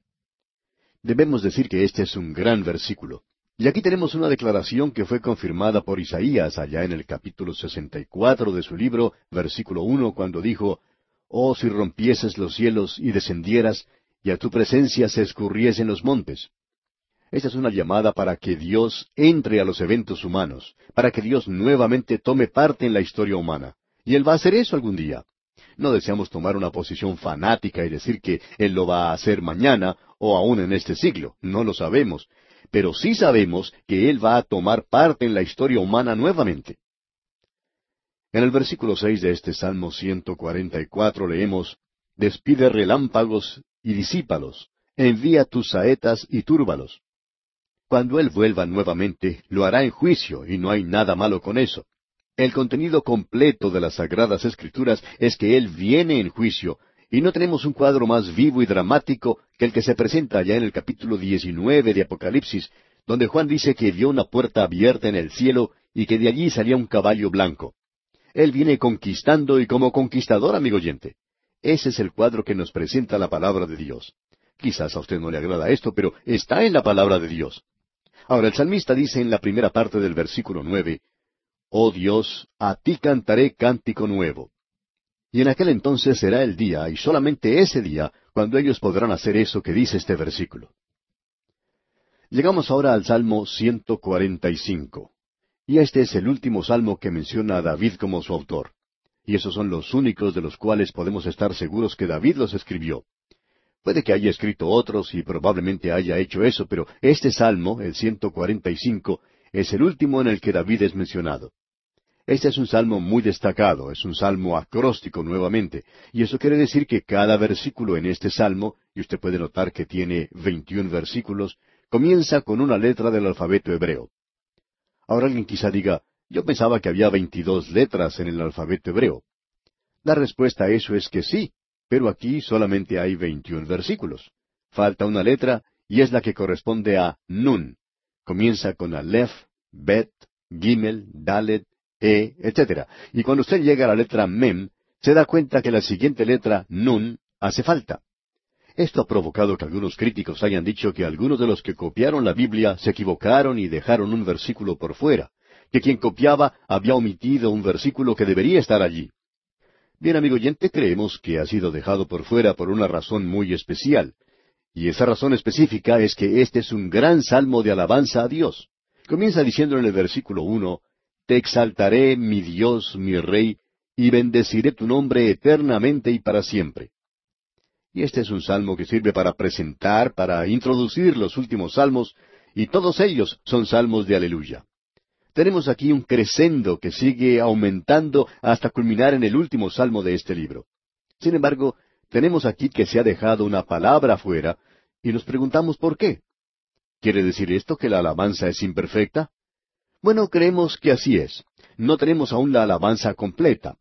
Debemos decir que este es un gran versículo. Y aquí tenemos una declaración que fue confirmada por Isaías allá en el capítulo 64 de su libro, versículo uno, cuando dijo, Oh si rompieses los cielos y descendieras, y a tu presencia se escurriesen los montes. Esta es una llamada para que Dios entre a los eventos humanos, para que Dios nuevamente tome parte en la historia humana. Y Él va a hacer eso algún día. No deseamos tomar una posición fanática y decir que Él lo va a hacer mañana o aún en este siglo. No lo sabemos pero sí sabemos que Él va a tomar parte en la historia humana nuevamente. En el versículo seis de este Salmo 144 leemos, Despide relámpagos y disípalos, envía tus saetas y túrbalos. Cuando Él vuelva nuevamente, lo hará en juicio, y no hay nada malo con eso. El contenido completo de las Sagradas Escrituras es que Él viene en juicio, y no tenemos un cuadro más vivo y dramático que el que se presenta allá en el capítulo 19 de Apocalipsis, donde Juan dice que vio una puerta abierta en el cielo y que de allí salía un caballo blanco. Él viene conquistando y como conquistador, amigo oyente. Ese es el cuadro que nos presenta la palabra de Dios. Quizás a usted no le agrada esto, pero está en la palabra de Dios. Ahora el salmista dice en la primera parte del versículo nueve, Oh Dios, a ti cantaré cántico nuevo. Y en aquel entonces será el día, y solamente ese día, cuando ellos podrán hacer eso que dice este versículo. Llegamos ahora al Salmo 145. Y este es el último salmo que menciona a David como su autor. Y esos son los únicos de los cuales podemos estar seguros que David los escribió. Puede que haya escrito otros y probablemente haya hecho eso, pero este salmo, el 145, es el último en el que David es mencionado. Este es un salmo muy destacado, es un salmo acróstico nuevamente, y eso quiere decir que cada versículo en este salmo, y usted puede notar que tiene veintiún versículos, comienza con una letra del alfabeto hebreo. Ahora alguien quizá diga, yo pensaba que había veintidós letras en el alfabeto hebreo. La respuesta a eso es que sí, pero aquí solamente hay veintiún versículos. Falta una letra, y es la que corresponde a Nun. Comienza con Aleph, Bet, Gimel, Dalet, e, etc. Y cuando usted llega a la letra Mem, se da cuenta que la siguiente letra Nun hace falta. Esto ha provocado que algunos críticos hayan dicho que algunos de los que copiaron la Biblia se equivocaron y dejaron un versículo por fuera, que quien copiaba había omitido un versículo que debería estar allí. Bien, amigo oyente, creemos que ha sido dejado por fuera por una razón muy especial. Y esa razón específica es que este es un gran salmo de alabanza a Dios. Comienza diciendo en el versículo uno, te exaltaré, mi Dios, mi Rey, y bendeciré tu nombre eternamente y para siempre. Y este es un salmo que sirve para presentar, para introducir los últimos salmos, y todos ellos son salmos de aleluya. Tenemos aquí un crescendo que sigue aumentando hasta culminar en el último salmo de este libro. Sin embargo, tenemos aquí que se ha dejado una palabra fuera, y nos preguntamos por qué. ¿Quiere decir esto que la alabanza es imperfecta? Bueno, creemos que así es. No tenemos aún la alabanza completa.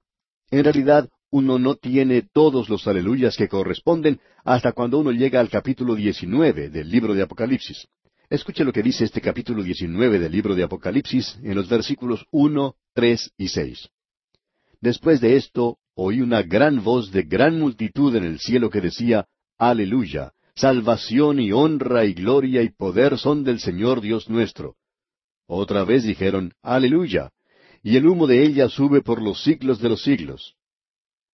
En realidad, uno no tiene todos los aleluyas que corresponden hasta cuando uno llega al capítulo 19 del libro de Apocalipsis. Escuche lo que dice este capítulo 19 del libro de Apocalipsis en los versículos 1, 3 y 6. Después de esto, oí una gran voz de gran multitud en el cielo que decía, Aleluya, salvación y honra y gloria y poder son del Señor Dios nuestro Otra vez dijeron, Aleluya, y el humo de ella sube por los siglos de los siglos.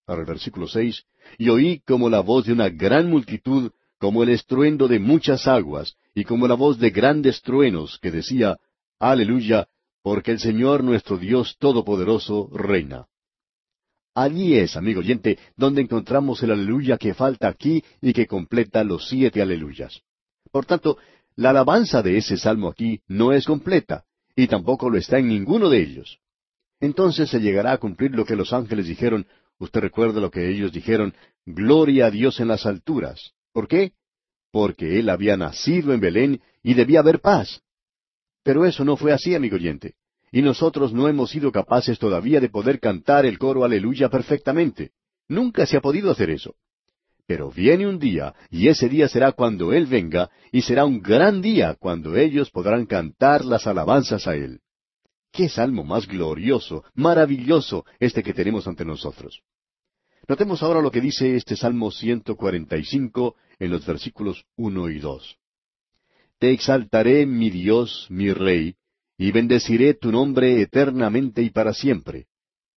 Para el versículo seis, y oí como la voz de una gran multitud, como el estruendo de muchas aguas, y como la voz de grandes truenos, que decía, Aleluya, porque el Señor nuestro Dios Todopoderoso reina. Allí es, amigo oyente, donde encontramos el aleluya que falta aquí y que completa los siete aleluyas. Por tanto, la alabanza de ese salmo aquí no es completa, y tampoco lo está en ninguno de ellos. Entonces se llegará a cumplir lo que los ángeles dijeron, usted recuerda lo que ellos dijeron, Gloria a Dios en las alturas. ¿Por qué? Porque él había nacido en Belén y debía haber paz. Pero eso no fue así, amigo oyente. Y nosotros no hemos sido capaces todavía de poder cantar el coro aleluya perfectamente. Nunca se ha podido hacer eso. Pero viene un día, y ese día será cuando Él venga, y será un gran día cuando ellos podrán cantar las alabanzas a Él. Qué salmo más glorioso, maravilloso este que tenemos ante nosotros. Notemos ahora lo que dice este Salmo 145 en los versículos uno y dos. Te exaltaré, mi Dios, mi Rey, y bendeciré tu nombre eternamente y para siempre.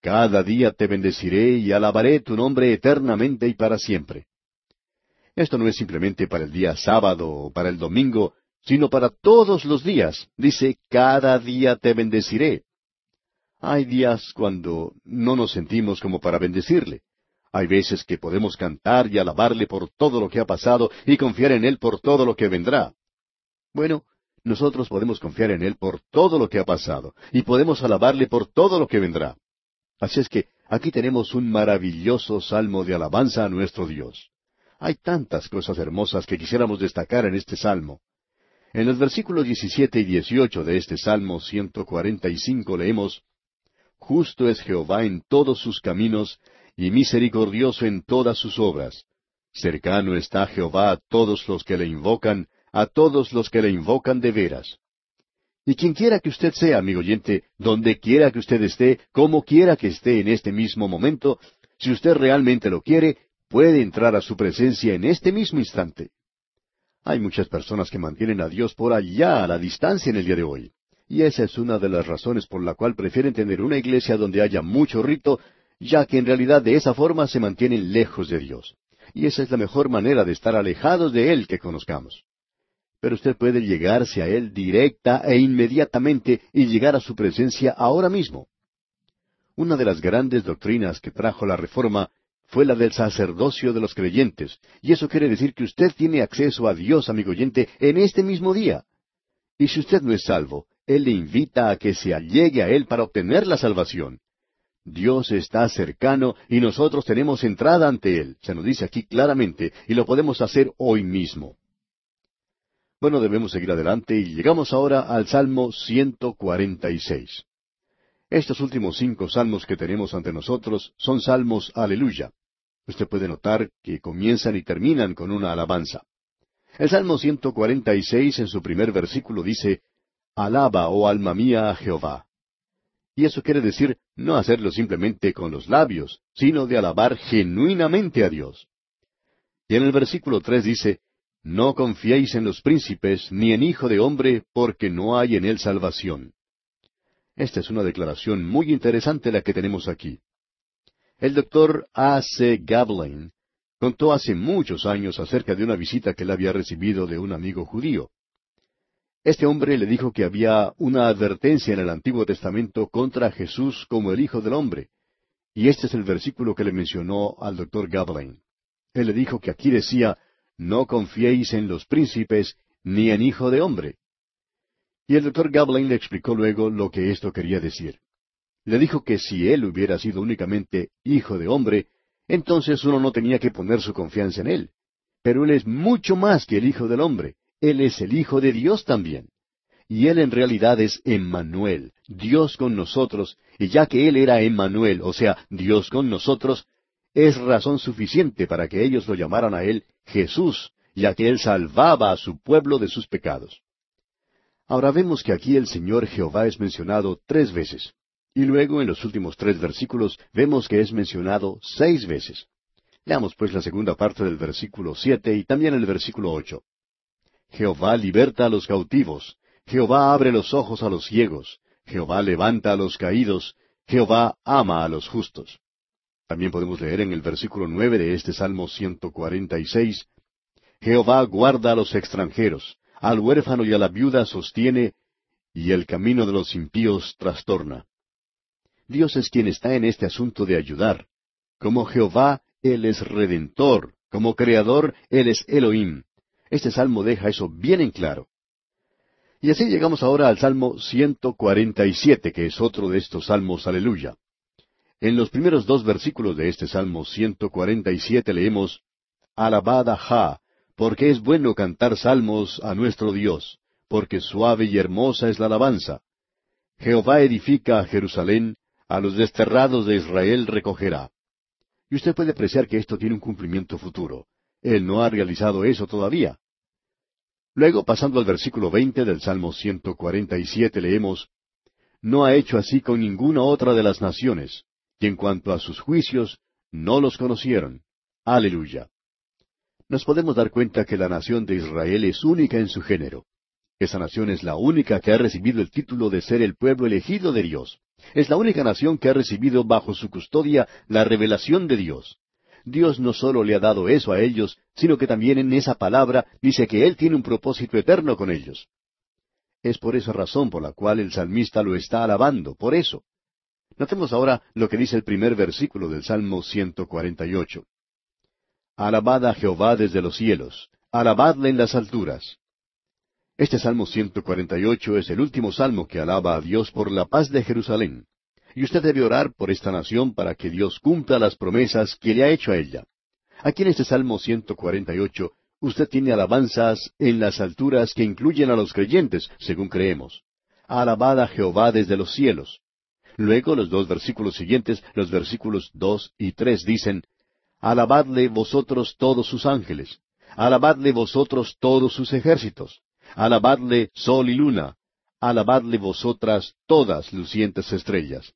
Cada día te bendeciré y alabaré tu nombre eternamente y para siempre. Esto no es simplemente para el día sábado o para el domingo, sino para todos los días. Dice, cada día te bendeciré. Hay días cuando no nos sentimos como para bendecirle. Hay veces que podemos cantar y alabarle por todo lo que ha pasado y confiar en Él por todo lo que vendrá. Bueno, nosotros podemos confiar en Él por todo lo que ha pasado y podemos alabarle por todo lo que vendrá. Así es que aquí tenemos un maravilloso salmo de alabanza a nuestro Dios. Hay tantas cosas hermosas que quisiéramos destacar en este salmo. En los versículos 17 y 18 de este Salmo 145 leemos, Justo es Jehová en todos sus caminos, y misericordioso en todas sus obras. Cercano está Jehová a todos los que le invocan, a todos los que le invocan de veras. Y quien quiera que usted sea, amigo oyente, donde quiera que usted esté, como quiera que esté en este mismo momento, si usted realmente lo quiere, puede entrar a su presencia en este mismo instante. Hay muchas personas que mantienen a Dios por allá a la distancia en el día de hoy. Y esa es una de las razones por la cual prefieren tener una iglesia donde haya mucho rito, ya que en realidad de esa forma se mantienen lejos de Dios. Y esa es la mejor manera de estar alejados de Él que conozcamos pero usted puede llegarse a Él directa e inmediatamente y llegar a su presencia ahora mismo. Una de las grandes doctrinas que trajo la Reforma fue la del sacerdocio de los creyentes, y eso quiere decir que usted tiene acceso a Dios, amigo oyente, en este mismo día. Y si usted no es salvo, Él le invita a que se allegue a Él para obtener la salvación. Dios está cercano y nosotros tenemos entrada ante Él, se nos dice aquí claramente, y lo podemos hacer hoy mismo. Bueno, debemos seguir adelante y llegamos ahora al Salmo 146. Estos últimos cinco salmos que tenemos ante nosotros son salmos aleluya. Usted puede notar que comienzan y terminan con una alabanza. El Salmo 146 en su primer versículo dice, Alaba, oh alma mía, a Jehová. Y eso quiere decir no hacerlo simplemente con los labios, sino de alabar genuinamente a Dios. Y en el versículo tres dice, no confiéis en los príncipes, ni en hijo de hombre, porque no hay en él salvación. Esta es una declaración muy interesante la que tenemos aquí. El doctor A. C. Gablin contó hace muchos años acerca de una visita que él había recibido de un amigo judío. Este hombre le dijo que había una advertencia en el Antiguo Testamento contra Jesús como el Hijo del Hombre, y este es el versículo que le mencionó al doctor Gablin. Él le dijo que aquí decía, no confiéis en los príncipes, ni en hijo de hombre. Y el doctor Gablin le explicó luego lo que esto quería decir. Le dijo que si él hubiera sido únicamente hijo de hombre, entonces uno no tenía que poner su confianza en él. Pero él es mucho más que el hijo del hombre. Él es el hijo de Dios también. Y él en realidad es Emmanuel, Dios con nosotros, y ya que él era Emmanuel, o sea, Dios con nosotros, es razón suficiente para que ellos lo llamaran a él Jesús, ya que él salvaba a su pueblo de sus pecados. Ahora vemos que aquí el Señor Jehová es mencionado tres veces, y luego en los últimos tres versículos vemos que es mencionado seis veces. Leamos pues la segunda parte del versículo siete y también el versículo ocho. Jehová liberta a los cautivos, Jehová abre los ojos a los ciegos, Jehová levanta a los caídos, Jehová ama a los justos. También podemos leer en el versículo nueve de este Salmo 146, Jehová guarda a los extranjeros, al huérfano y a la viuda sostiene, y el camino de los impíos trastorna. Dios es quien está en este asunto de ayudar. Como Jehová, Él es redentor, como creador, Él es Elohim. Este salmo deja eso bien en claro. Y así llegamos ahora al Salmo 147, que es otro de estos salmos, aleluya. En los primeros dos versículos de este Salmo 147 leemos, Alabad a Jah, porque es bueno cantar salmos a nuestro Dios, porque suave y hermosa es la alabanza. Jehová edifica a Jerusalén, a los desterrados de Israel recogerá. Y usted puede apreciar que esto tiene un cumplimiento futuro. Él no ha realizado eso todavía. Luego, pasando al versículo veinte del Salmo 147, leemos, No ha hecho así con ninguna otra de las naciones, y en cuanto a sus juicios, no los conocieron. Aleluya. Nos podemos dar cuenta que la nación de Israel es única en su género. Esa nación es la única que ha recibido el título de ser el pueblo elegido de Dios. Es la única nación que ha recibido bajo su custodia la revelación de Dios. Dios no solo le ha dado eso a ellos, sino que también en esa palabra dice que Él tiene un propósito eterno con ellos. Es por esa razón por la cual el salmista lo está alabando, por eso. Notemos ahora lo que dice el primer versículo del Salmo 148. Alabad a Jehová desde los cielos, alabadle en las alturas. Este Salmo 148 es el último salmo que alaba a Dios por la paz de Jerusalén. Y usted debe orar por esta nación para que Dios cumpla las promesas que le ha hecho a ella. Aquí en este Salmo 148, usted tiene alabanzas en las alturas que incluyen a los creyentes, según creemos. Alabad Jehová desde los cielos. Luego los dos versículos siguientes, los versículos dos y tres, dicen, Alabadle vosotros todos sus ángeles, alabadle vosotros todos sus ejércitos, alabadle sol y luna, alabadle vosotras todas lucientes estrellas.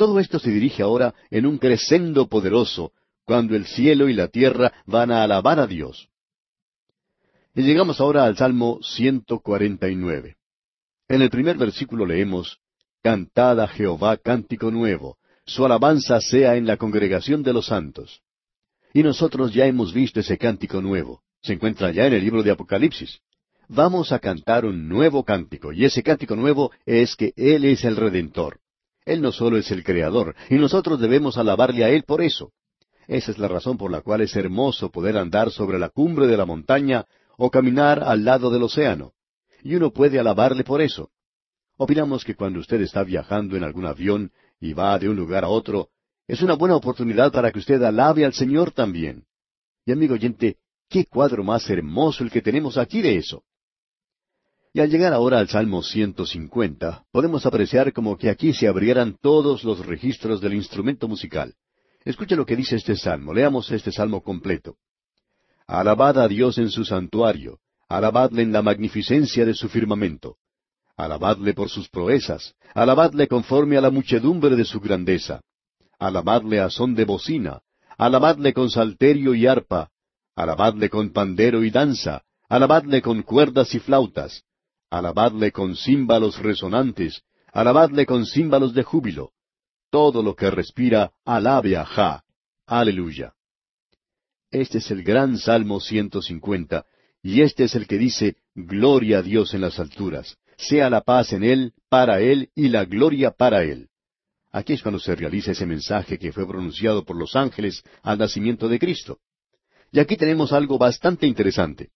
Todo esto se dirige ahora en un crescendo poderoso, cuando el cielo y la tierra van a alabar a Dios. Y llegamos ahora al Salmo 149. En el primer versículo leemos, Cantad a Jehová cántico nuevo, su alabanza sea en la congregación de los santos. Y nosotros ya hemos visto ese cántico nuevo. Se encuentra ya en el libro de Apocalipsis. Vamos a cantar un nuevo cántico, y ese cántico nuevo es que Él es el Redentor. Él no solo es el Creador, y nosotros debemos alabarle a Él por eso. Esa es la razón por la cual es hermoso poder andar sobre la cumbre de la montaña o caminar al lado del océano. Y uno puede alabarle por eso. Opinamos que cuando usted está viajando en algún avión y va de un lugar a otro, es una buena oportunidad para que usted alabe al Señor también. Y amigo oyente, qué cuadro más hermoso el que tenemos aquí de eso. Y al llegar ahora al Salmo 150, podemos apreciar como que aquí se abrieran todos los registros del instrumento musical. Escuche lo que dice este salmo. Leamos este salmo completo. Alabad a Dios en su santuario, alabadle en la magnificencia de su firmamento. Alabadle por sus proezas, alabadle conforme a la muchedumbre de su grandeza. Alabadle a son de bocina, alabadle con salterio y arpa, alabadle con pandero y danza, alabadle con cuerdas y flautas, alabadle con címbalos resonantes, alabadle con címbalos de júbilo. Todo lo que respira, alabe a Ja. Aleluya. Este es el gran Salmo 150, y este es el que dice, Gloria a Dios en las alturas, sea la paz en Él, para Él, y la gloria para Él. Aquí es cuando se realiza ese mensaje que fue pronunciado por los ángeles al nacimiento de Cristo. Y aquí tenemos algo bastante interesante.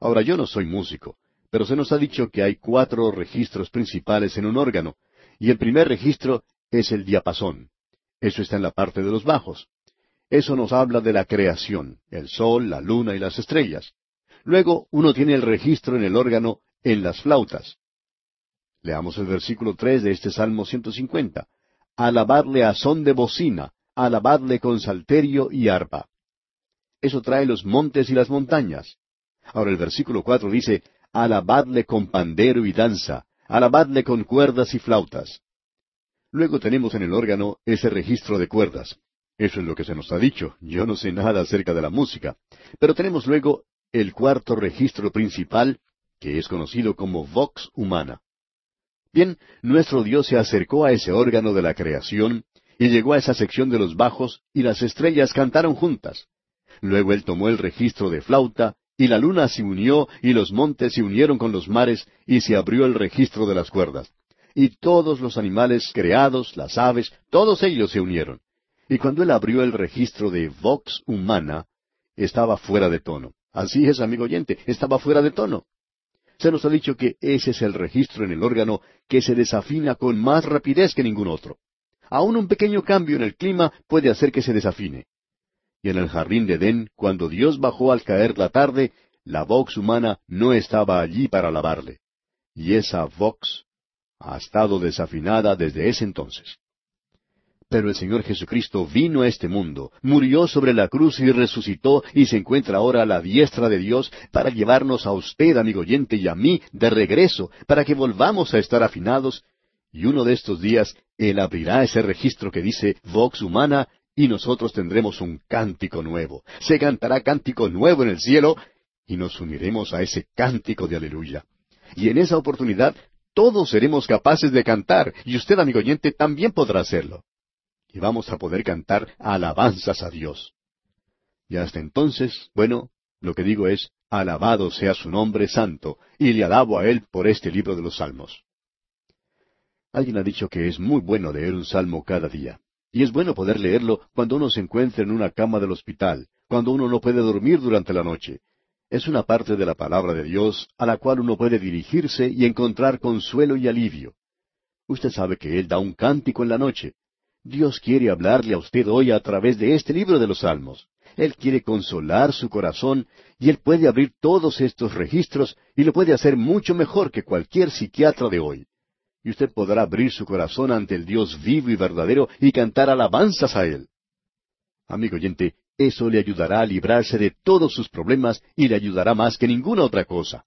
Ahora yo no soy músico, pero se nos ha dicho que hay cuatro registros principales en un órgano, y el primer registro es el diapasón. Eso está en la parte de los bajos. Eso nos habla de la creación, el sol, la luna y las estrellas. Luego uno tiene el registro en el órgano en las flautas. Leamos el versículo tres de este Salmo 150. Alabadle a son de bocina, alabadle con salterio y arpa. Eso trae los montes y las montañas. Ahora el versículo cuatro dice, alabadle con pandero y danza, alabadle con cuerdas y flautas. Luego tenemos en el órgano ese registro de cuerdas. Eso es lo que se nos ha dicho. Yo no sé nada acerca de la música. Pero tenemos luego el cuarto registro principal, que es conocido como vox humana. Bien, nuestro Dios se acercó a ese órgano de la creación y llegó a esa sección de los bajos y las estrellas cantaron juntas. Luego él tomó el registro de flauta y la luna se unió y los montes se unieron con los mares y se abrió el registro de las cuerdas. Y todos los animales creados, las aves, todos ellos se unieron. Y cuando él abrió el registro de vox humana, estaba fuera de tono. Así es, amigo oyente, estaba fuera de tono. Se nos ha dicho que ese es el registro en el órgano que se desafina con más rapidez que ningún otro. Aún un pequeño cambio en el clima puede hacer que se desafine. Y en el jardín de Edén, cuando Dios bajó al caer la tarde, la vox humana no estaba allí para alabarle. Y esa vox ha estado desafinada desde ese entonces. Pero el Señor Jesucristo vino a este mundo, murió sobre la cruz y resucitó y se encuentra ahora a la diestra de Dios para llevarnos a usted, amigo oyente, y a mí de regreso, para que volvamos a estar afinados. Y uno de estos días Él abrirá ese registro que dice Vox Humana y nosotros tendremos un cántico nuevo. Se cantará cántico nuevo en el cielo y nos uniremos a ese cántico de aleluya. Y en esa oportunidad todos seremos capaces de cantar y usted, amigo oyente, también podrá hacerlo y vamos a poder cantar alabanzas a Dios. Y hasta entonces, bueno, lo que digo es, alabado sea su nombre santo, y le alabo a Él por este libro de los Salmos. Alguien ha dicho que es muy bueno leer un salmo cada día, y es bueno poder leerlo cuando uno se encuentra en una cama del hospital, cuando uno no puede dormir durante la noche. Es una parte de la palabra de Dios a la cual uno puede dirigirse y encontrar consuelo y alivio. Usted sabe que Él da un cántico en la noche, Dios quiere hablarle a usted hoy a través de este libro de los Salmos. Él quiere consolar su corazón y Él puede abrir todos estos registros y lo puede hacer mucho mejor que cualquier psiquiatra de hoy. Y usted podrá abrir su corazón ante el Dios vivo y verdadero y cantar alabanzas a Él. Amigo oyente, eso le ayudará a librarse de todos sus problemas y le ayudará más que ninguna otra cosa.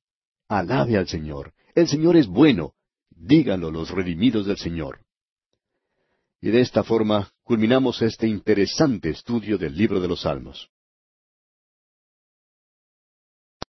Alabe al Señor. El Señor es bueno. Díganlo los redimidos del Señor. Y de esta forma culminamos este interesante estudio del libro de los Salmos.